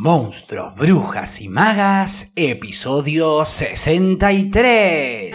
Monstruos, Brujas y Magas, episodio 63.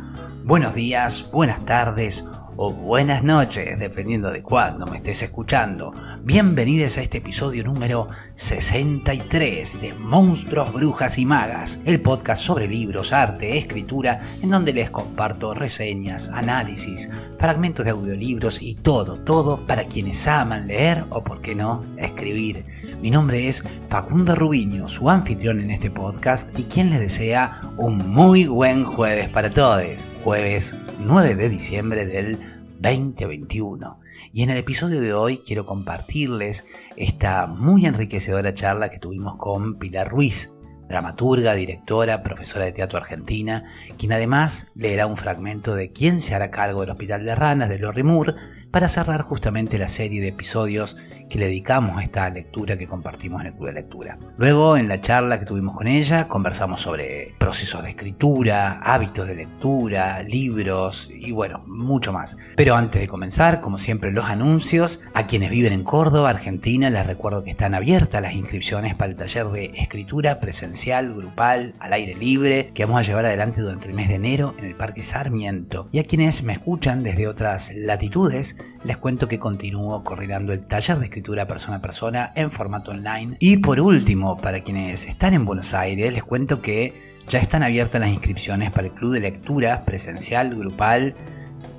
Buenos días, buenas tardes o buenas noches, dependiendo de cuándo me estés escuchando. Bienvenidos a este episodio número 63 de Monstruos, Brujas y Magas, el podcast sobre libros, arte, escritura, en donde les comparto reseñas, análisis, fragmentos de audiolibros y todo, todo para quienes aman leer o, por qué no, escribir. Mi nombre es Facundo Rubiño, su anfitrión en este podcast y quien les desea un muy buen jueves para todos. Jueves 9 de diciembre del 2021. Y en el episodio de hoy quiero compartirles esta muy enriquecedora charla que tuvimos con Pilar Ruiz, dramaturga, directora, profesora de teatro argentina, quien además leerá un fragmento de quién se hará cargo del Hospital de Ranas de Lori Moore para cerrar justamente la serie de episodios que le dedicamos a esta lectura que compartimos en el Club de Lectura. Luego, en la charla que tuvimos con ella, conversamos sobre procesos de escritura, hábitos de lectura, libros y bueno, mucho más. Pero antes de comenzar, como siempre, los anuncios. A quienes viven en Córdoba, Argentina, les recuerdo que están abiertas las inscripciones para el taller de escritura presencial, grupal, al aire libre, que vamos a llevar adelante durante el mes de enero en el Parque Sarmiento. Y a quienes me escuchan desde otras latitudes, les cuento que continúo coordinando el taller de escritura persona a persona en formato online. Y por último, para quienes están en Buenos Aires, les cuento que ya están abiertas las inscripciones para el club de lectura presencial, grupal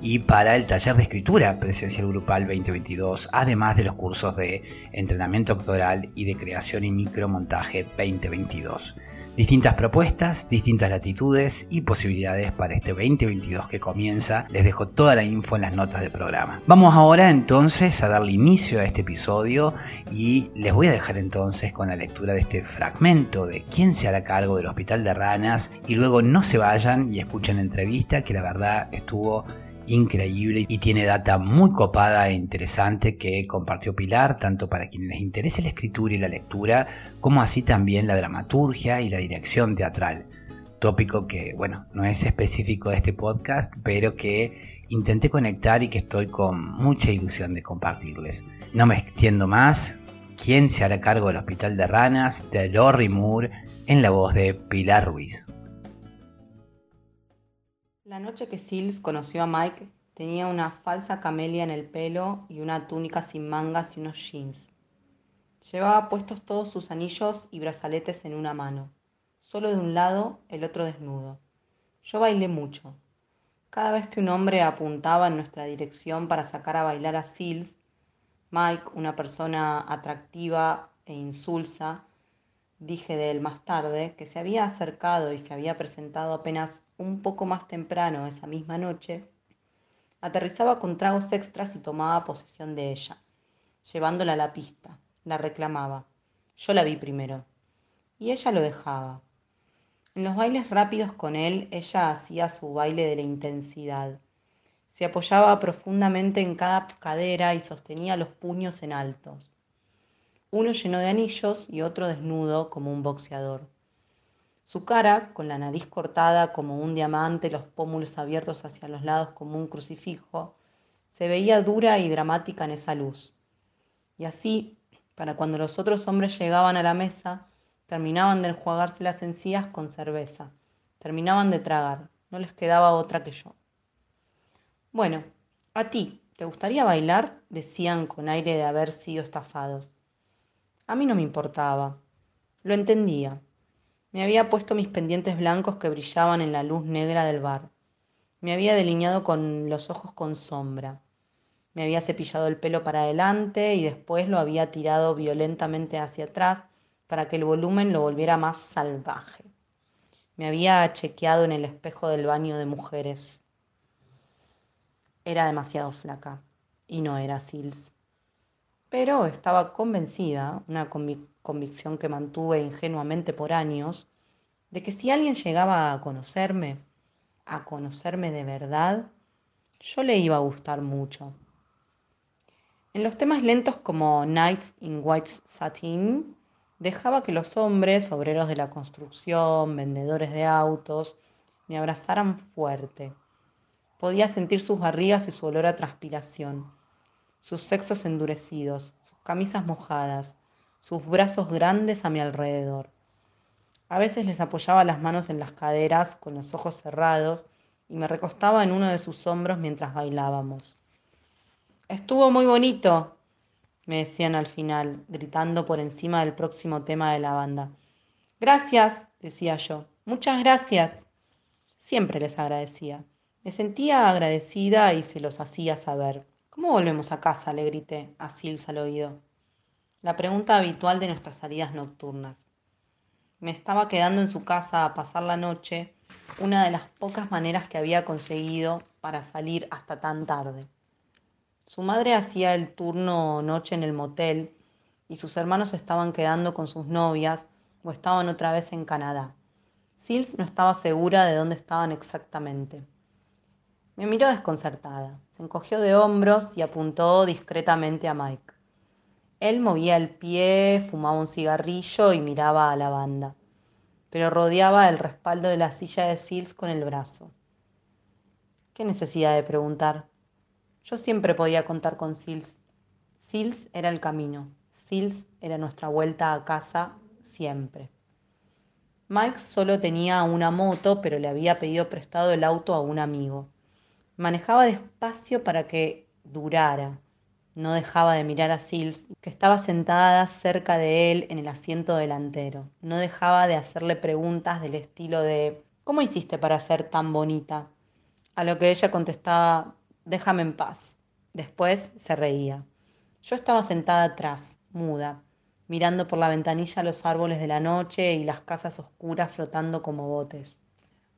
y para el taller de escritura presencial grupal 2022, además de los cursos de entrenamiento actoral y de creación y micromontaje 2022 distintas propuestas, distintas latitudes y posibilidades para este 2022 que comienza. Les dejo toda la info en las notas del programa. Vamos ahora entonces a darle inicio a este episodio y les voy a dejar entonces con la lectura de este fragmento de quién se hará cargo del Hospital de Ranas y luego no se vayan y escuchen la entrevista que la verdad estuvo increíble y tiene data muy copada e interesante que compartió Pilar, tanto para quienes les interese la escritura y la lectura, como así también la dramaturgia y la dirección teatral. Tópico que, bueno, no es específico de este podcast, pero que intenté conectar y que estoy con mucha ilusión de compartirles. No me extiendo más. ¿Quién se hará cargo del Hospital de Ranas? de Lori Moore en la voz de Pilar Ruiz. La noche que Sills conoció a Mike, tenía una falsa camelia en el pelo y una túnica sin mangas y unos jeans. Llevaba puestos todos sus anillos y brazaletes en una mano, solo de un lado, el otro desnudo. Yo bailé mucho. Cada vez que un hombre apuntaba en nuestra dirección para sacar a bailar a Sills, Mike, una persona atractiva e insulsa, dije de él más tarde, que se había acercado y se había presentado apenas un poco más temprano esa misma noche, aterrizaba con tragos extras y tomaba posesión de ella, llevándola a la pista, la reclamaba. Yo la vi primero. Y ella lo dejaba. En los bailes rápidos con él, ella hacía su baile de la intensidad. Se apoyaba profundamente en cada cadera y sostenía los puños en altos uno lleno de anillos y otro desnudo como un boxeador. Su cara, con la nariz cortada como un diamante, los pómulos abiertos hacia los lados como un crucifijo, se veía dura y dramática en esa luz. Y así, para cuando los otros hombres llegaban a la mesa, terminaban de enjuagarse las encías con cerveza, terminaban de tragar, no les quedaba otra que yo. Bueno, a ti, ¿te gustaría bailar? decían con aire de haber sido estafados. A mí no me importaba. Lo entendía. Me había puesto mis pendientes blancos que brillaban en la luz negra del bar. Me había delineado con los ojos con sombra. Me había cepillado el pelo para adelante y después lo había tirado violentamente hacia atrás para que el volumen lo volviera más salvaje. Me había chequeado en el espejo del baño de mujeres. Era demasiado flaca y no era Sils. Pero estaba convencida, una convicción que mantuve ingenuamente por años, de que si alguien llegaba a conocerme, a conocerme de verdad, yo le iba a gustar mucho. En los temas lentos como Nights in White Satin, dejaba que los hombres, obreros de la construcción, vendedores de autos, me abrazaran fuerte. Podía sentir sus barrigas y su olor a transpiración, sus sexos endurecidos, sus camisas mojadas, sus brazos grandes a mi alrededor. A veces les apoyaba las manos en las caderas con los ojos cerrados y me recostaba en uno de sus hombros mientras bailábamos. Estuvo muy bonito, me decían al final, gritando por encima del próximo tema de la banda. Gracias, decía yo. Muchas gracias. Siempre les agradecía. Me sentía agradecida y se los hacía saber. ¿Cómo volvemos a casa? le grité a Sils al oído. La pregunta habitual de nuestras salidas nocturnas. Me estaba quedando en su casa a pasar la noche, una de las pocas maneras que había conseguido para salir hasta tan tarde. Su madre hacía el turno noche en el motel y sus hermanos estaban quedando con sus novias o estaban otra vez en Canadá. Sils no estaba segura de dónde estaban exactamente. Me miró desconcertada, se encogió de hombros y apuntó discretamente a Mike. Él movía el pie, fumaba un cigarrillo y miraba a la banda, pero rodeaba el respaldo de la silla de Sils con el brazo. ¿Qué necesidad de preguntar? Yo siempre podía contar con Sils. Sils era el camino. Sils era nuestra vuelta a casa siempre. Mike solo tenía una moto, pero le había pedido prestado el auto a un amigo. Manejaba despacio para que durara. No dejaba de mirar a Sils, que estaba sentada cerca de él en el asiento delantero. No dejaba de hacerle preguntas del estilo de ¿Cómo hiciste para ser tan bonita? A lo que ella contestaba déjame en paz. Después se reía. Yo estaba sentada atrás, muda, mirando por la ventanilla los árboles de la noche y las casas oscuras flotando como botes.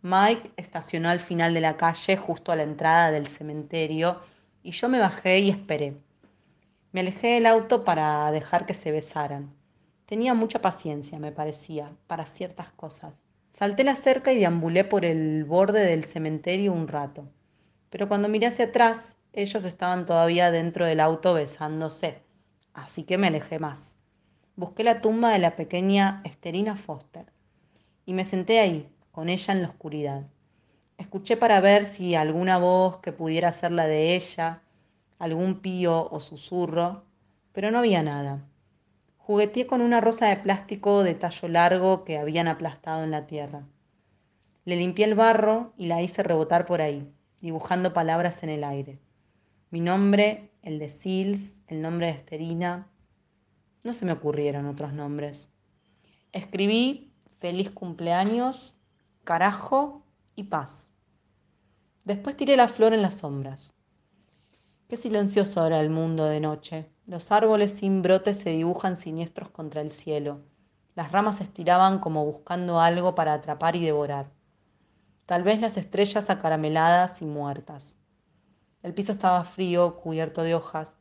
Mike estacionó al final de la calle, justo a la entrada del cementerio, y yo me bajé y esperé. Me alejé del auto para dejar que se besaran. Tenía mucha paciencia, me parecía, para ciertas cosas. Salté la cerca y deambulé por el borde del cementerio un rato pero cuando miré hacia atrás, ellos estaban todavía dentro del auto besándose, así que me alejé más. Busqué la tumba de la pequeña Esterina Foster y me senté ahí, con ella en la oscuridad. Escuché para ver si alguna voz que pudiera ser la de ella, algún pío o susurro, pero no había nada. Jugueteé con una rosa de plástico de tallo largo que habían aplastado en la tierra. Le limpié el barro y la hice rebotar por ahí dibujando palabras en el aire. Mi nombre, el de Sils, el nombre de Esterina. No se me ocurrieron otros nombres. Escribí feliz cumpleaños, carajo y paz. Después tiré la flor en las sombras. Qué silencioso era el mundo de noche. Los árboles sin brotes se dibujan siniestros contra el cielo. Las ramas se estiraban como buscando algo para atrapar y devorar tal vez las estrellas acarameladas y muertas. El piso estaba frío, cubierto de hojas.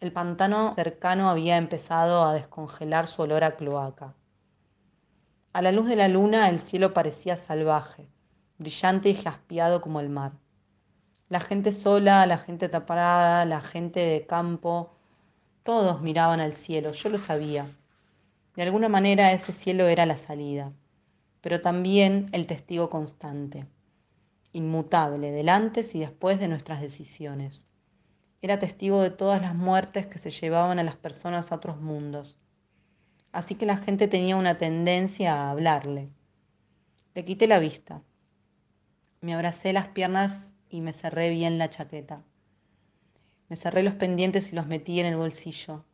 El pantano cercano había empezado a descongelar su olor a cloaca. A la luz de la luna el cielo parecía salvaje, brillante y jaspeado como el mar. La gente sola, la gente taparada, la gente de campo, todos miraban al cielo, yo lo sabía. De alguna manera ese cielo era la salida pero también el testigo constante, inmutable del antes y después de nuestras decisiones. Era testigo de todas las muertes que se llevaban a las personas a otros mundos. Así que la gente tenía una tendencia a hablarle. Le quité la vista. Me abracé las piernas y me cerré bien la chaqueta. Me cerré los pendientes y los metí en el bolsillo.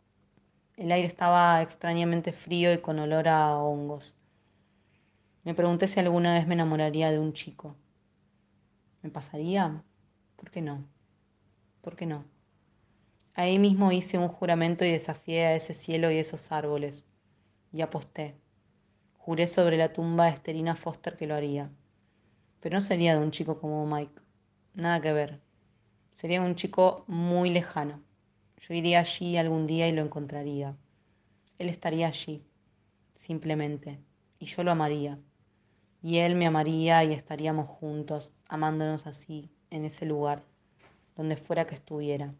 El aire estaba extrañamente frío y con olor a hongos. Me pregunté si alguna vez me enamoraría de un chico. ¿Me pasaría? ¿Por qué no? ¿Por qué no? Ahí mismo hice un juramento y desafié a ese cielo y esos árboles. Y aposté. Juré sobre la tumba de Esterina Foster que lo haría. Pero no sería de un chico como Mike. Nada que ver. Sería un chico muy lejano. Yo iría allí algún día y lo encontraría. Él estaría allí, simplemente, y yo lo amaría. Y él me amaría y estaríamos juntos, amándonos así, en ese lugar, donde fuera que estuviera.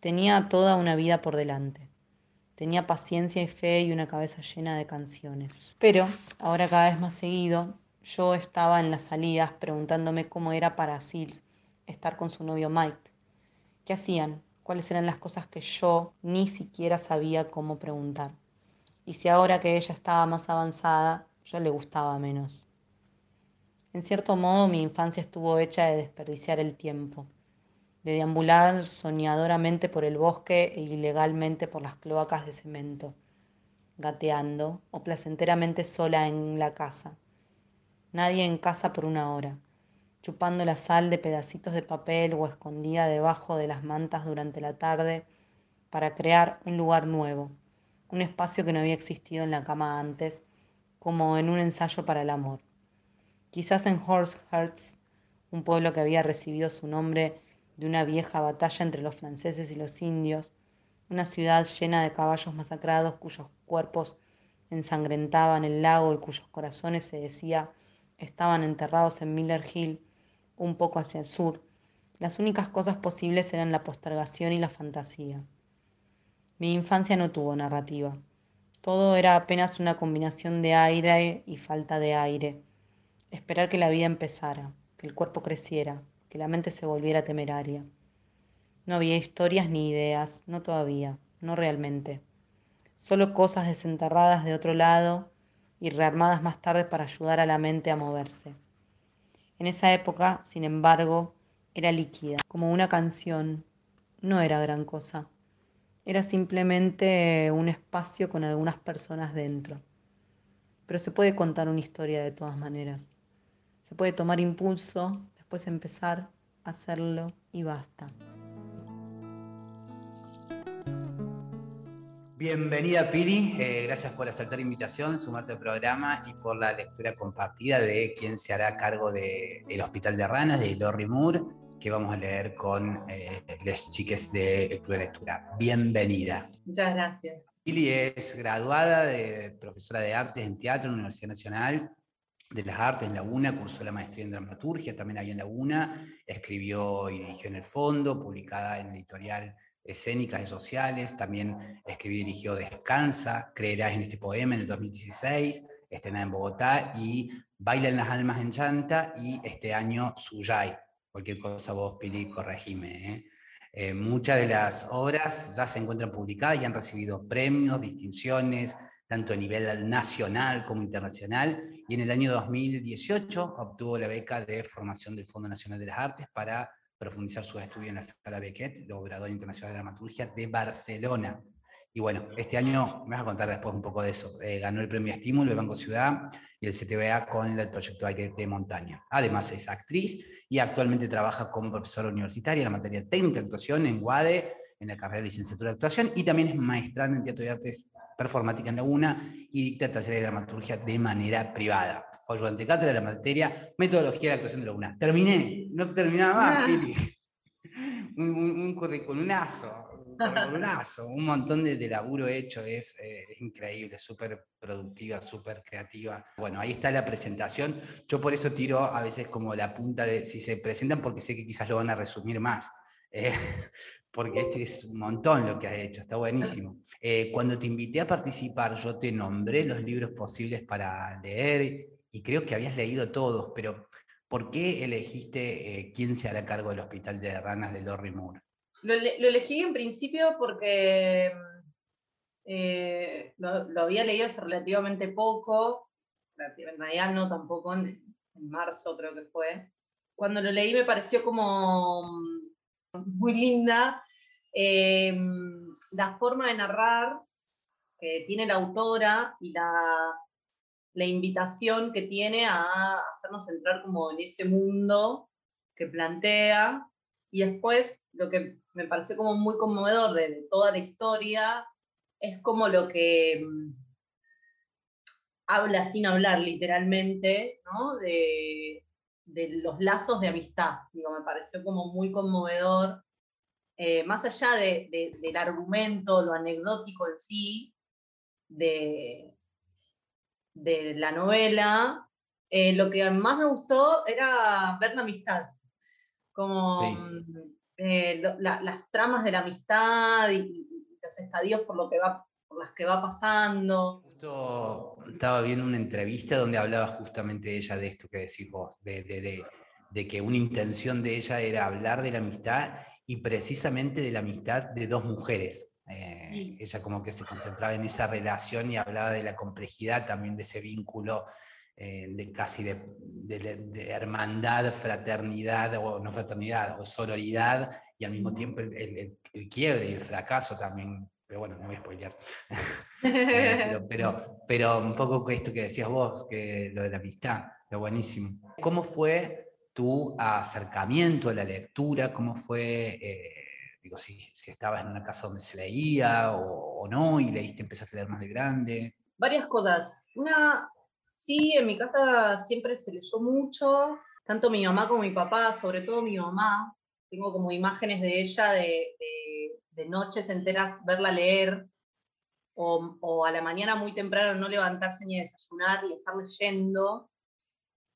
Tenía toda una vida por delante. Tenía paciencia y fe y una cabeza llena de canciones. Pero, ahora cada vez más seguido, yo estaba en las salidas preguntándome cómo era para Sils estar con su novio Mike. ¿Qué hacían? ¿Cuáles eran las cosas que yo ni siquiera sabía cómo preguntar? Y si ahora que ella estaba más avanzada, yo le gustaba menos. En cierto modo mi infancia estuvo hecha de desperdiciar el tiempo de deambular soñadoramente por el bosque e ilegalmente por las cloacas de cemento, gateando o placenteramente sola en la casa. Nadie en casa por una hora, chupando la sal de pedacitos de papel o escondida debajo de las mantas durante la tarde para crear un lugar nuevo, un espacio que no había existido en la cama antes, como en un ensayo para el amor. Quizás en Horsehurst, un pueblo que había recibido su nombre de una vieja batalla entre los franceses y los indios, una ciudad llena de caballos masacrados cuyos cuerpos ensangrentaban el lago y cuyos corazones se decía estaban enterrados en Miller Hill, un poco hacia el sur. Las únicas cosas posibles eran la postergación y la fantasía. Mi infancia no tuvo narrativa. Todo era apenas una combinación de aire y falta de aire. Esperar que la vida empezara, que el cuerpo creciera, que la mente se volviera temeraria. No había historias ni ideas, no todavía, no realmente. Solo cosas desenterradas de otro lado y rearmadas más tarde para ayudar a la mente a moverse. En esa época, sin embargo, era líquida, como una canción. No era gran cosa. Era simplemente un espacio con algunas personas dentro. Pero se puede contar una historia de todas maneras. Se puede tomar impulso, después empezar a hacerlo y basta. Bienvenida Piri, eh, gracias por aceptar la invitación, sumarte al programa y por la lectura compartida de quien se hará cargo del Hospital de Ranas, de Lori Moore, que vamos a leer con eh, les chiques de Club de Lectura. Bienvenida. Muchas gracias. Pili es graduada de profesora de artes en teatro en la Universidad Nacional de las Artes en Laguna, cursó la maestría en dramaturgia también ahí en Laguna, escribió y dirigió en el fondo, publicada en editorial Escénicas y Sociales, también escribió y dirigió Descansa, Creerás en este poema en el 2016, estrenada en Bogotá, y Baila en las Almas en Chanta, y este año Suyay. Cualquier cosa vos, Pili, corregime. ¿eh? Eh, muchas de las obras ya se encuentran publicadas y han recibido premios, distinciones, tanto a nivel nacional como internacional, y en el año 2018 obtuvo la beca de formación del Fondo Nacional de las Artes para profundizar sus estudios en la Sala Beckett, Obrador Internacional de Dramaturgia de Barcelona. Y bueno, este año, me vas a contar después un poco de eso, eh, ganó el premio Estímulo el Banco Ciudad y el CTBA con el proyecto Aire de Montaña. Además es actriz y actualmente trabaja como profesora universitaria en la materia técnica de actuación en UADE, en la carrera de licenciatura de actuación, y también es maestrante en teatro y artes performática en Laguna y dicta talleres de dramaturgia de manera privada. Fue ayudante cátedra de la materia Metodología de actuación de Laguna. Terminé, no terminaba más, ah. Pili. Un, un, un, curriculazo, un un montón de, laburo hecho, es, eh, es increíble, súper productiva, súper creativa. Bueno, ahí está la presentación. Yo por eso tiro a veces como la punta de si se presentan, porque sé que quizás lo van a resumir más. Eh, porque este es un montón lo que has hecho, está buenísimo. Eh, cuando te invité a participar, yo te nombré los libros posibles para leer y creo que habías leído todos, pero ¿por qué elegiste eh, quién se hará cargo del Hospital de Ranas de Lorry Moore? Lo, elegí en principio porque eh, lo, había leído hace relativamente poco, en realidad no tampoco, en, en marzo creo que fue. Cuando lo leí me pareció como muy linda. Em, la forma de narrar que tiene la autora y la, la invitación que tiene a hacernos entrar como en ese mundo que plantea. Y después lo que me pareció como muy conmovedor de, toda la historia es como lo que, habla sin hablar literalmente, ¿no? De, de los lazos de amistad. Digo, me pareció como muy conmovedor. Eh, más allá de, del argumento, lo anecdótico en sí, de, de la novela, eh, lo que más me gustó era ver la amistad, como eh, las tramas de la amistad y, los estadios por, lo que va, por las que va pasando. Justo estaba viendo una entrevista donde hablaba justamente de ella de esto que decís vos, de, de que una intención de ella era hablar de la amistad y precisamente de la amistad de dos mujeres. Eh, ella como que se concentraba en esa relación y hablaba de la complejidad también de ese vínculo eh, de casi de, hermandad, fraternidad, o no fraternidad, o sororidad, y al mismo tiempo el, quiebre y el fracaso también. Pero bueno, no voy a spoilear. Eh, pero, pero, un poco esto que decías vos, que lo de la amistad, está buenísimo. ¿Cómo fue tu acercamiento a la lectura? ¿Cómo fue Digo, si, si estabas en una casa donde se leía o, no, y leíste, empezaste a leer más de grande. Varias cosas. Una, sí, en mi casa siempre se leyó mucho, tanto mi mamá como mi papá, sobre todo mi mamá. Tengo como imágenes de ella de, de, noches enteras verla leer, o, a la mañana muy temprano no levantarse ni a desayunar y estar leyendo.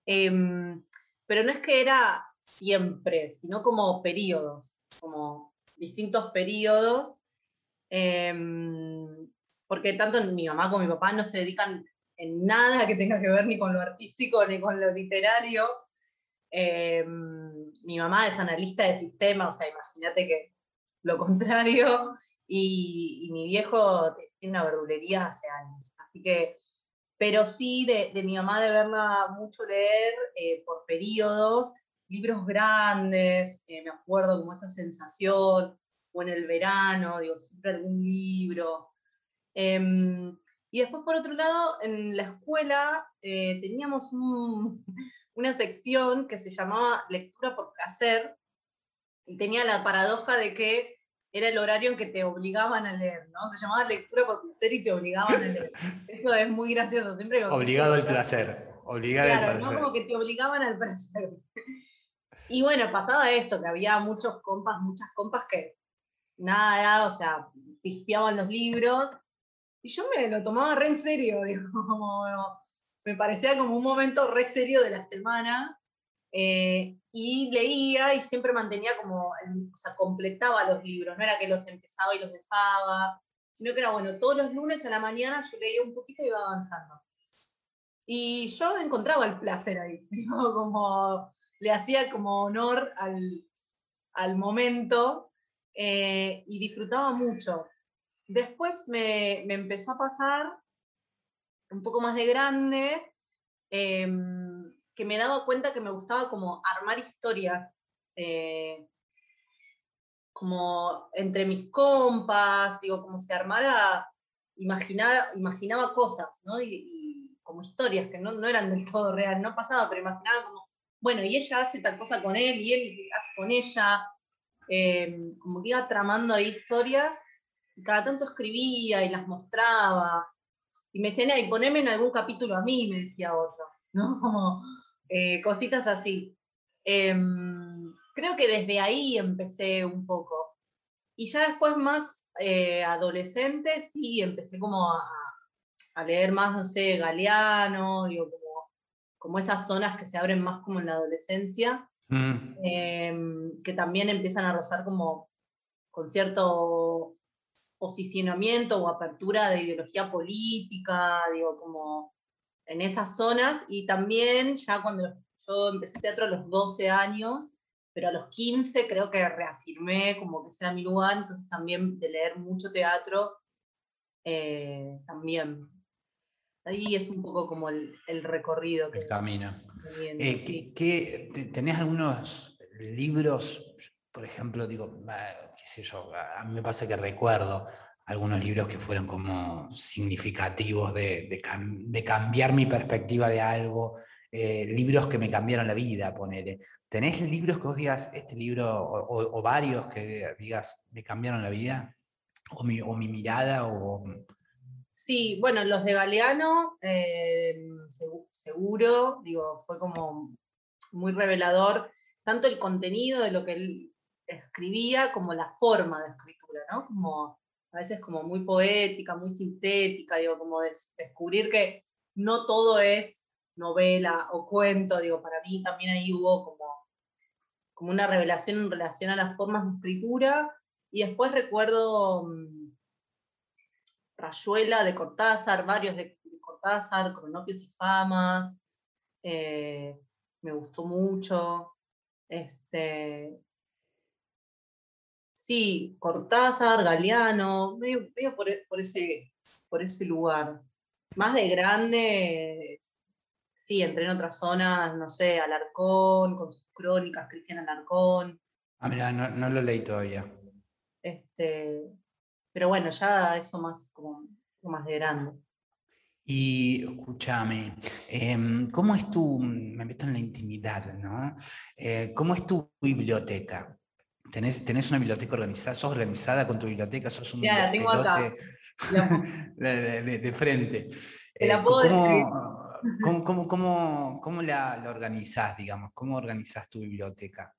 Em, pero no es que era siempre, sino como periodos, como distintos periodos, em, porque tanto mi mamá como mi papá no se dedican en nada que tenga que ver ni con lo artístico ni con lo literario. Em, mi mamá es analista de sistema, o sea, imagínate que lo contrario, y, mi viejo tiene una verdulería hace años, así que, pero sí de, mi mamá de verla mucho leer eh, por periodos, libros grandes, eh, me acuerdo como esa sensación, o en el verano, digo, siempre algún libro. Em, y después, por otro lado, en la escuela eh, teníamos una sección que se llamaba lectura por placer, tenía la paradoja de que era el horario en que te obligaban a leer, ¿no? Se llamaba lectura por placer y te obligaban a leer. Eso es muy gracioso, siempre. Obligado al placer. Obligado claro, al placer. ¿no? Como que te obligaban al placer. Y bueno, pasaba esto, que había muchos compas, muchas compas que nada, o sea, pispeaban los libros. Y yo me lo tomaba re en serio, me parecía como un momento re serio de la semana. Eh, y leía y siempre mantenía como, o sea, completaba los libros, no era que los empezaba y los dejaba, sino que era, bueno, todos los lunes a la mañana yo leía un poquito y iba avanzando. Y yo encontraba el placer ahí, como le hacía como honor al, momento eh, y disfrutaba mucho. Después me, empezó a pasar, un poco más de grande, em, que me daba cuenta que me gustaba como armar historias, eh, como entre mis compas, digo, como se armara, imaginaba, imaginaba cosas, ¿no? Y, como historias que no, no, eran del todo real, no pasaba, pero imaginaba como bueno, y ella hace tal cosa con él y él hace con ella, em, como que iba tramando ahí historias y cada tanto escribía y las mostraba. Y me decía, y poneme en algún capítulo a mí, me decía otro, ¿no? Como eh, cositas así. Em, creo que desde ahí empecé un poco. Y ya después más eh, adolescente, sí, empecé como a, a, leer más, no sé, Galeano, digo, como como esas zonas que se abren más como en la adolescencia, mm. em, que también empiezan a rozar como con cierto posicionamiento o apertura de ideología política, digo, como en esas zonas, y también ya cuando yo empecé teatro a los 12 años, pero a los 15 creo que reafirmé como que ese era mi lugar, entonces también de leer mucho teatro, eh, también Ahí es un poco como el, recorrido. Que el camino. Eh, ¿Tenés algunos libros, por ejemplo, digo, qué sé yo, a mí me pasa que recuerdo algunos libros que fueron como significativos de, cambiar mi perspectiva de algo, eh, libros que me cambiaron la vida, ponele. ¿Tenés libros que vos digas, este libro, o, varios que digas, me cambiaron la vida? O mi, o mi mirada, o Sí, bueno, los de Galeano, eh, seguro, digo, fue como muy revelador, tanto el contenido de lo que él escribía como la forma de escritura, ¿no? Como a veces como muy poética, muy sintética, digo, como descubrir que no todo es novela o cuento, digo, para mí también ahí hubo como, como una revelación en relación a las formas de escritura, y después recuerdo mm, Rayuela de Cortázar, varios de, Cortázar, Cronopios y Famas, eh, me gustó mucho. Este, sí, Cortázar, Galeano, medio, por, ese, por ese lugar. Más de grande, sí, entré en otras zonas, no sé, Alarcón, con sus crónicas, Cristian Alarcón. Ah, mira, no, no, lo leí todavía. Este, pero bueno, ya eso más como, más de grande. Y escúchame, em, ¿cómo es tu, me meto en la intimidad, ¿no? Eh, ¿Cómo es tu biblioteca? ¿Tenés, ¿Tenés, una biblioteca organizada? ¿Sos organizada con tu biblioteca? ¿Sos un ya, tengo acá. de, frente? la eh, puedo ¿cómo, cómo, cómo, cómo, la, la, organizás, digamos? ¿Cómo organizás tu biblioteca?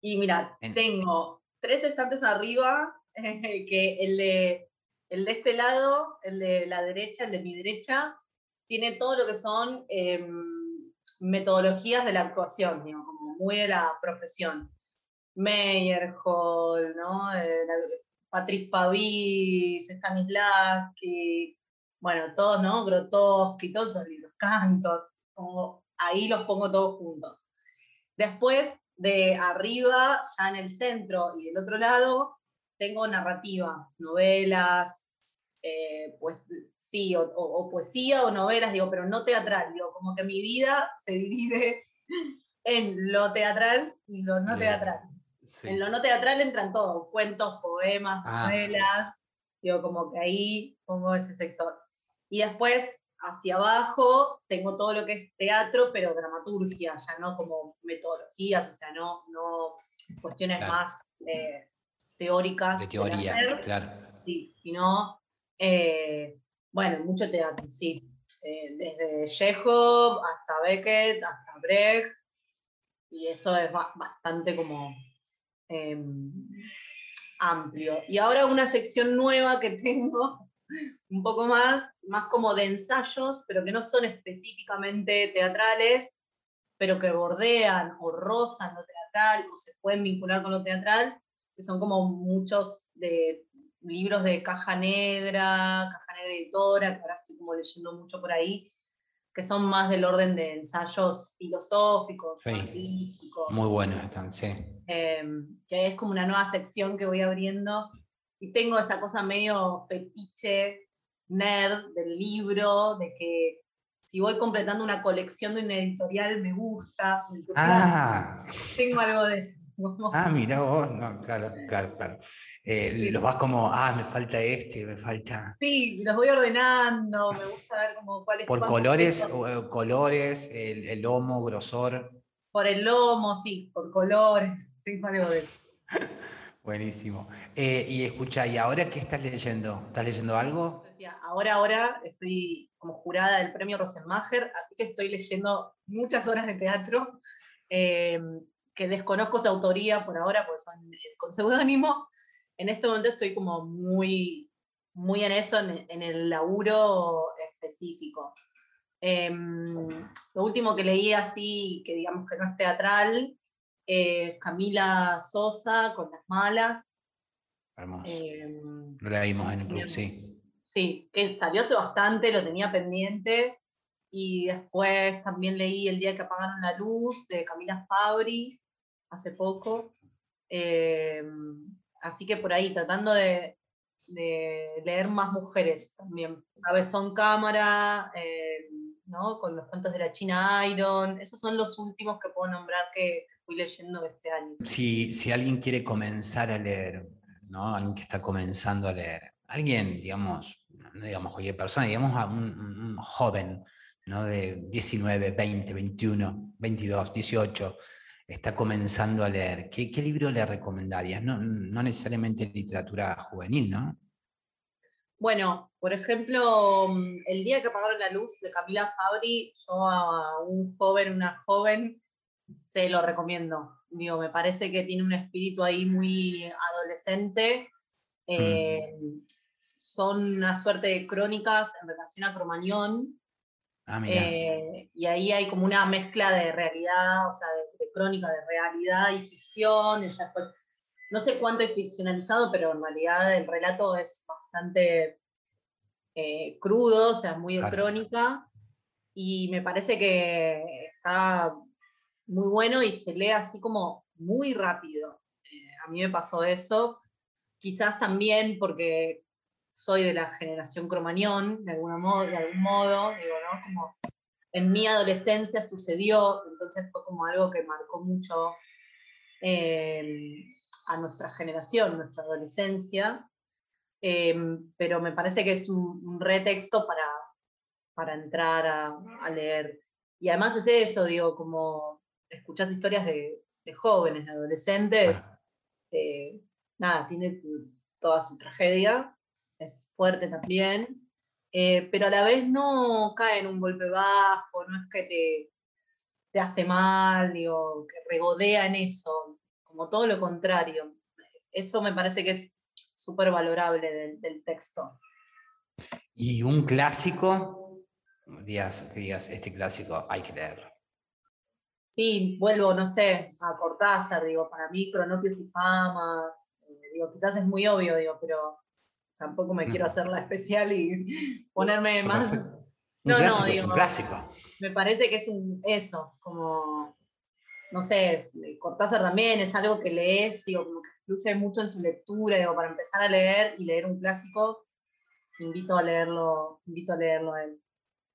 Y mira, tengo tres estantes arriba, que el de, el de este lado, el de la derecha, el de mi derecha, tiene todo lo que son em, metodologías de la actuación, como muy de la profesión. Meyerhold, ¿no? Eh, Patrice Pavis, Stanislavski, bueno, todos, ¿no? Grotowski, todos esos libros, cantos, como ahí los pongo todos juntos. Después, de arriba, ya en el centro y del otro lado, tengo narrativa, novelas, eh, pues sí, o, poesía o novelas, digo, pero no teatral, digo, como que mi vida se divide en lo teatral y lo no teatral. En lo no teatral entran todos, cuentos, poemas, ah. novelas, digo, como que ahí pongo ese sector. Y después hacia abajo tengo todo lo que es teatro, pero dramaturgia, ya no como metodologías, o sea, no, no cuestiones más eh, teóricas. De teoría, claro. Sí, sino, eh, bueno, mucho teatro, sí. Eh, desde Chekhov hasta Beckett, hasta Brecht, y eso es bastante como em, amplio. Y ahora una sección nueva que tengo un poco más, más como de ensayos, pero que no son específicamente teatrales, pero que bordean o rozan lo teatral o se pueden vincular con lo teatral, que son como muchos de libros de Caja Negra, Caja Negra Editora, que ahora estoy como leyendo mucho por ahí, que son más del orden de ensayos filosóficos, artísticos. Muy buenos están, sí. Em, que es como una nueva sección que voy abriendo y tengo esa cosa medio fetiche, nerd del libro, de que si voy completando una colección de una editorial me gusta. ah. Tengo algo de eso. Ah, mira vos, no, claro, claro, claro. Eh, los vas como, ah, me falta este, me falta. Sí, los voy ordenando, me gusta ver como cuáles. Por colores, o, colores, el, el, lomo, grosor. Por el lomo, sí, por colores. De. Buenísimo. Eh, y escucha, ¿y ahora qué estás leyendo? ¿Estás leyendo algo? Ahora, ahora estoy como jurada del premio Rosenmacher, así que estoy leyendo muchas horas de teatro, eh, que desconozco su autoría por ahora, porque son eh, con seudónimo. En este momento estoy como muy, muy en eso, en, el laburo específico. Em, lo último que leí así, que digamos que no es teatral, eh, Camila Sosa con Las Malas. Hermoso. Em, lo leímos en el club, sí. Sí, que salió hace bastante, lo tenía pendiente. Y después también leí El día que apagaron la luz de Camila Fabri, hace poco. Em, así que por ahí, tratando de, leer más mujeres también. son Cámara, em, ¿no? con los cuentos de la China Iron. Esos son los últimos que puedo nombrar que, fui leyendo este año. Si, si alguien quiere comenzar a leer, ¿no? Alguien que está comenzando a leer, alguien, digamos, no digamos cualquier persona, digamos a un, joven, ¿no? De 19, 20, 21, 22, 18, está comenzando a leer, ¿qué, qué libro le recomendarías? No, no necesariamente literatura juvenil, ¿no? Bueno, por ejemplo, mm, el día que apagaron la luz de Camila Fabri, yo a un joven, una joven, se lo recomiendo. Digo, me parece que tiene un espíritu ahí muy adolescente. Eh, son una suerte de crónicas en relación a Cromañón. Ah, eh, y ahí hay como una mezcla de realidad, o sea, de, crónica de realidad y ficción. no sé cuánto es ficcionalizado, pero en realidad el relato es bastante eh, crudo, o sea, muy de crónica. Y me parece que está muy bueno y se lee así como muy rápido. Eh, a mí me pasó eso. Quizás también porque soy de la generación cromañón, de, alguna modo, de algún modo, digo, ¿no? Como en mi adolescencia sucedió, entonces fue como algo que marcó mucho em, a nuestra generación, nuestra adolescencia, em, pero me parece que es un, retexto para, para entrar a, a, leer. Y además es eso, digo, como escuchás historias de, jóvenes, de adolescentes, eh, nada, tiene toda su tragedia, es fuerte también, eh, pero a la vez no cae en un golpe bajo, no es que te, te hace mal, digo, que regodea en eso, como todo lo contrario. Eso me parece que es súper valorable del, texto. Y un clásico, días, digas, este clásico hay que leerlo. Sí, vuelvo, no sé, a Cortázar, digo, para mí, Cronopios y Famas, eh, digo, quizás es muy obvio, digo, pero tampoco me quiero hacer la especial y ponerme más. No, no, digo. Es un clásico. Me parece que es un, eso, como, no sé, Cortázar también es algo que lees, digo, como que fluye mucho en su lectura, digo, para empezar a leer y leer un clásico, invito a leerlo, invito a leerlo a él.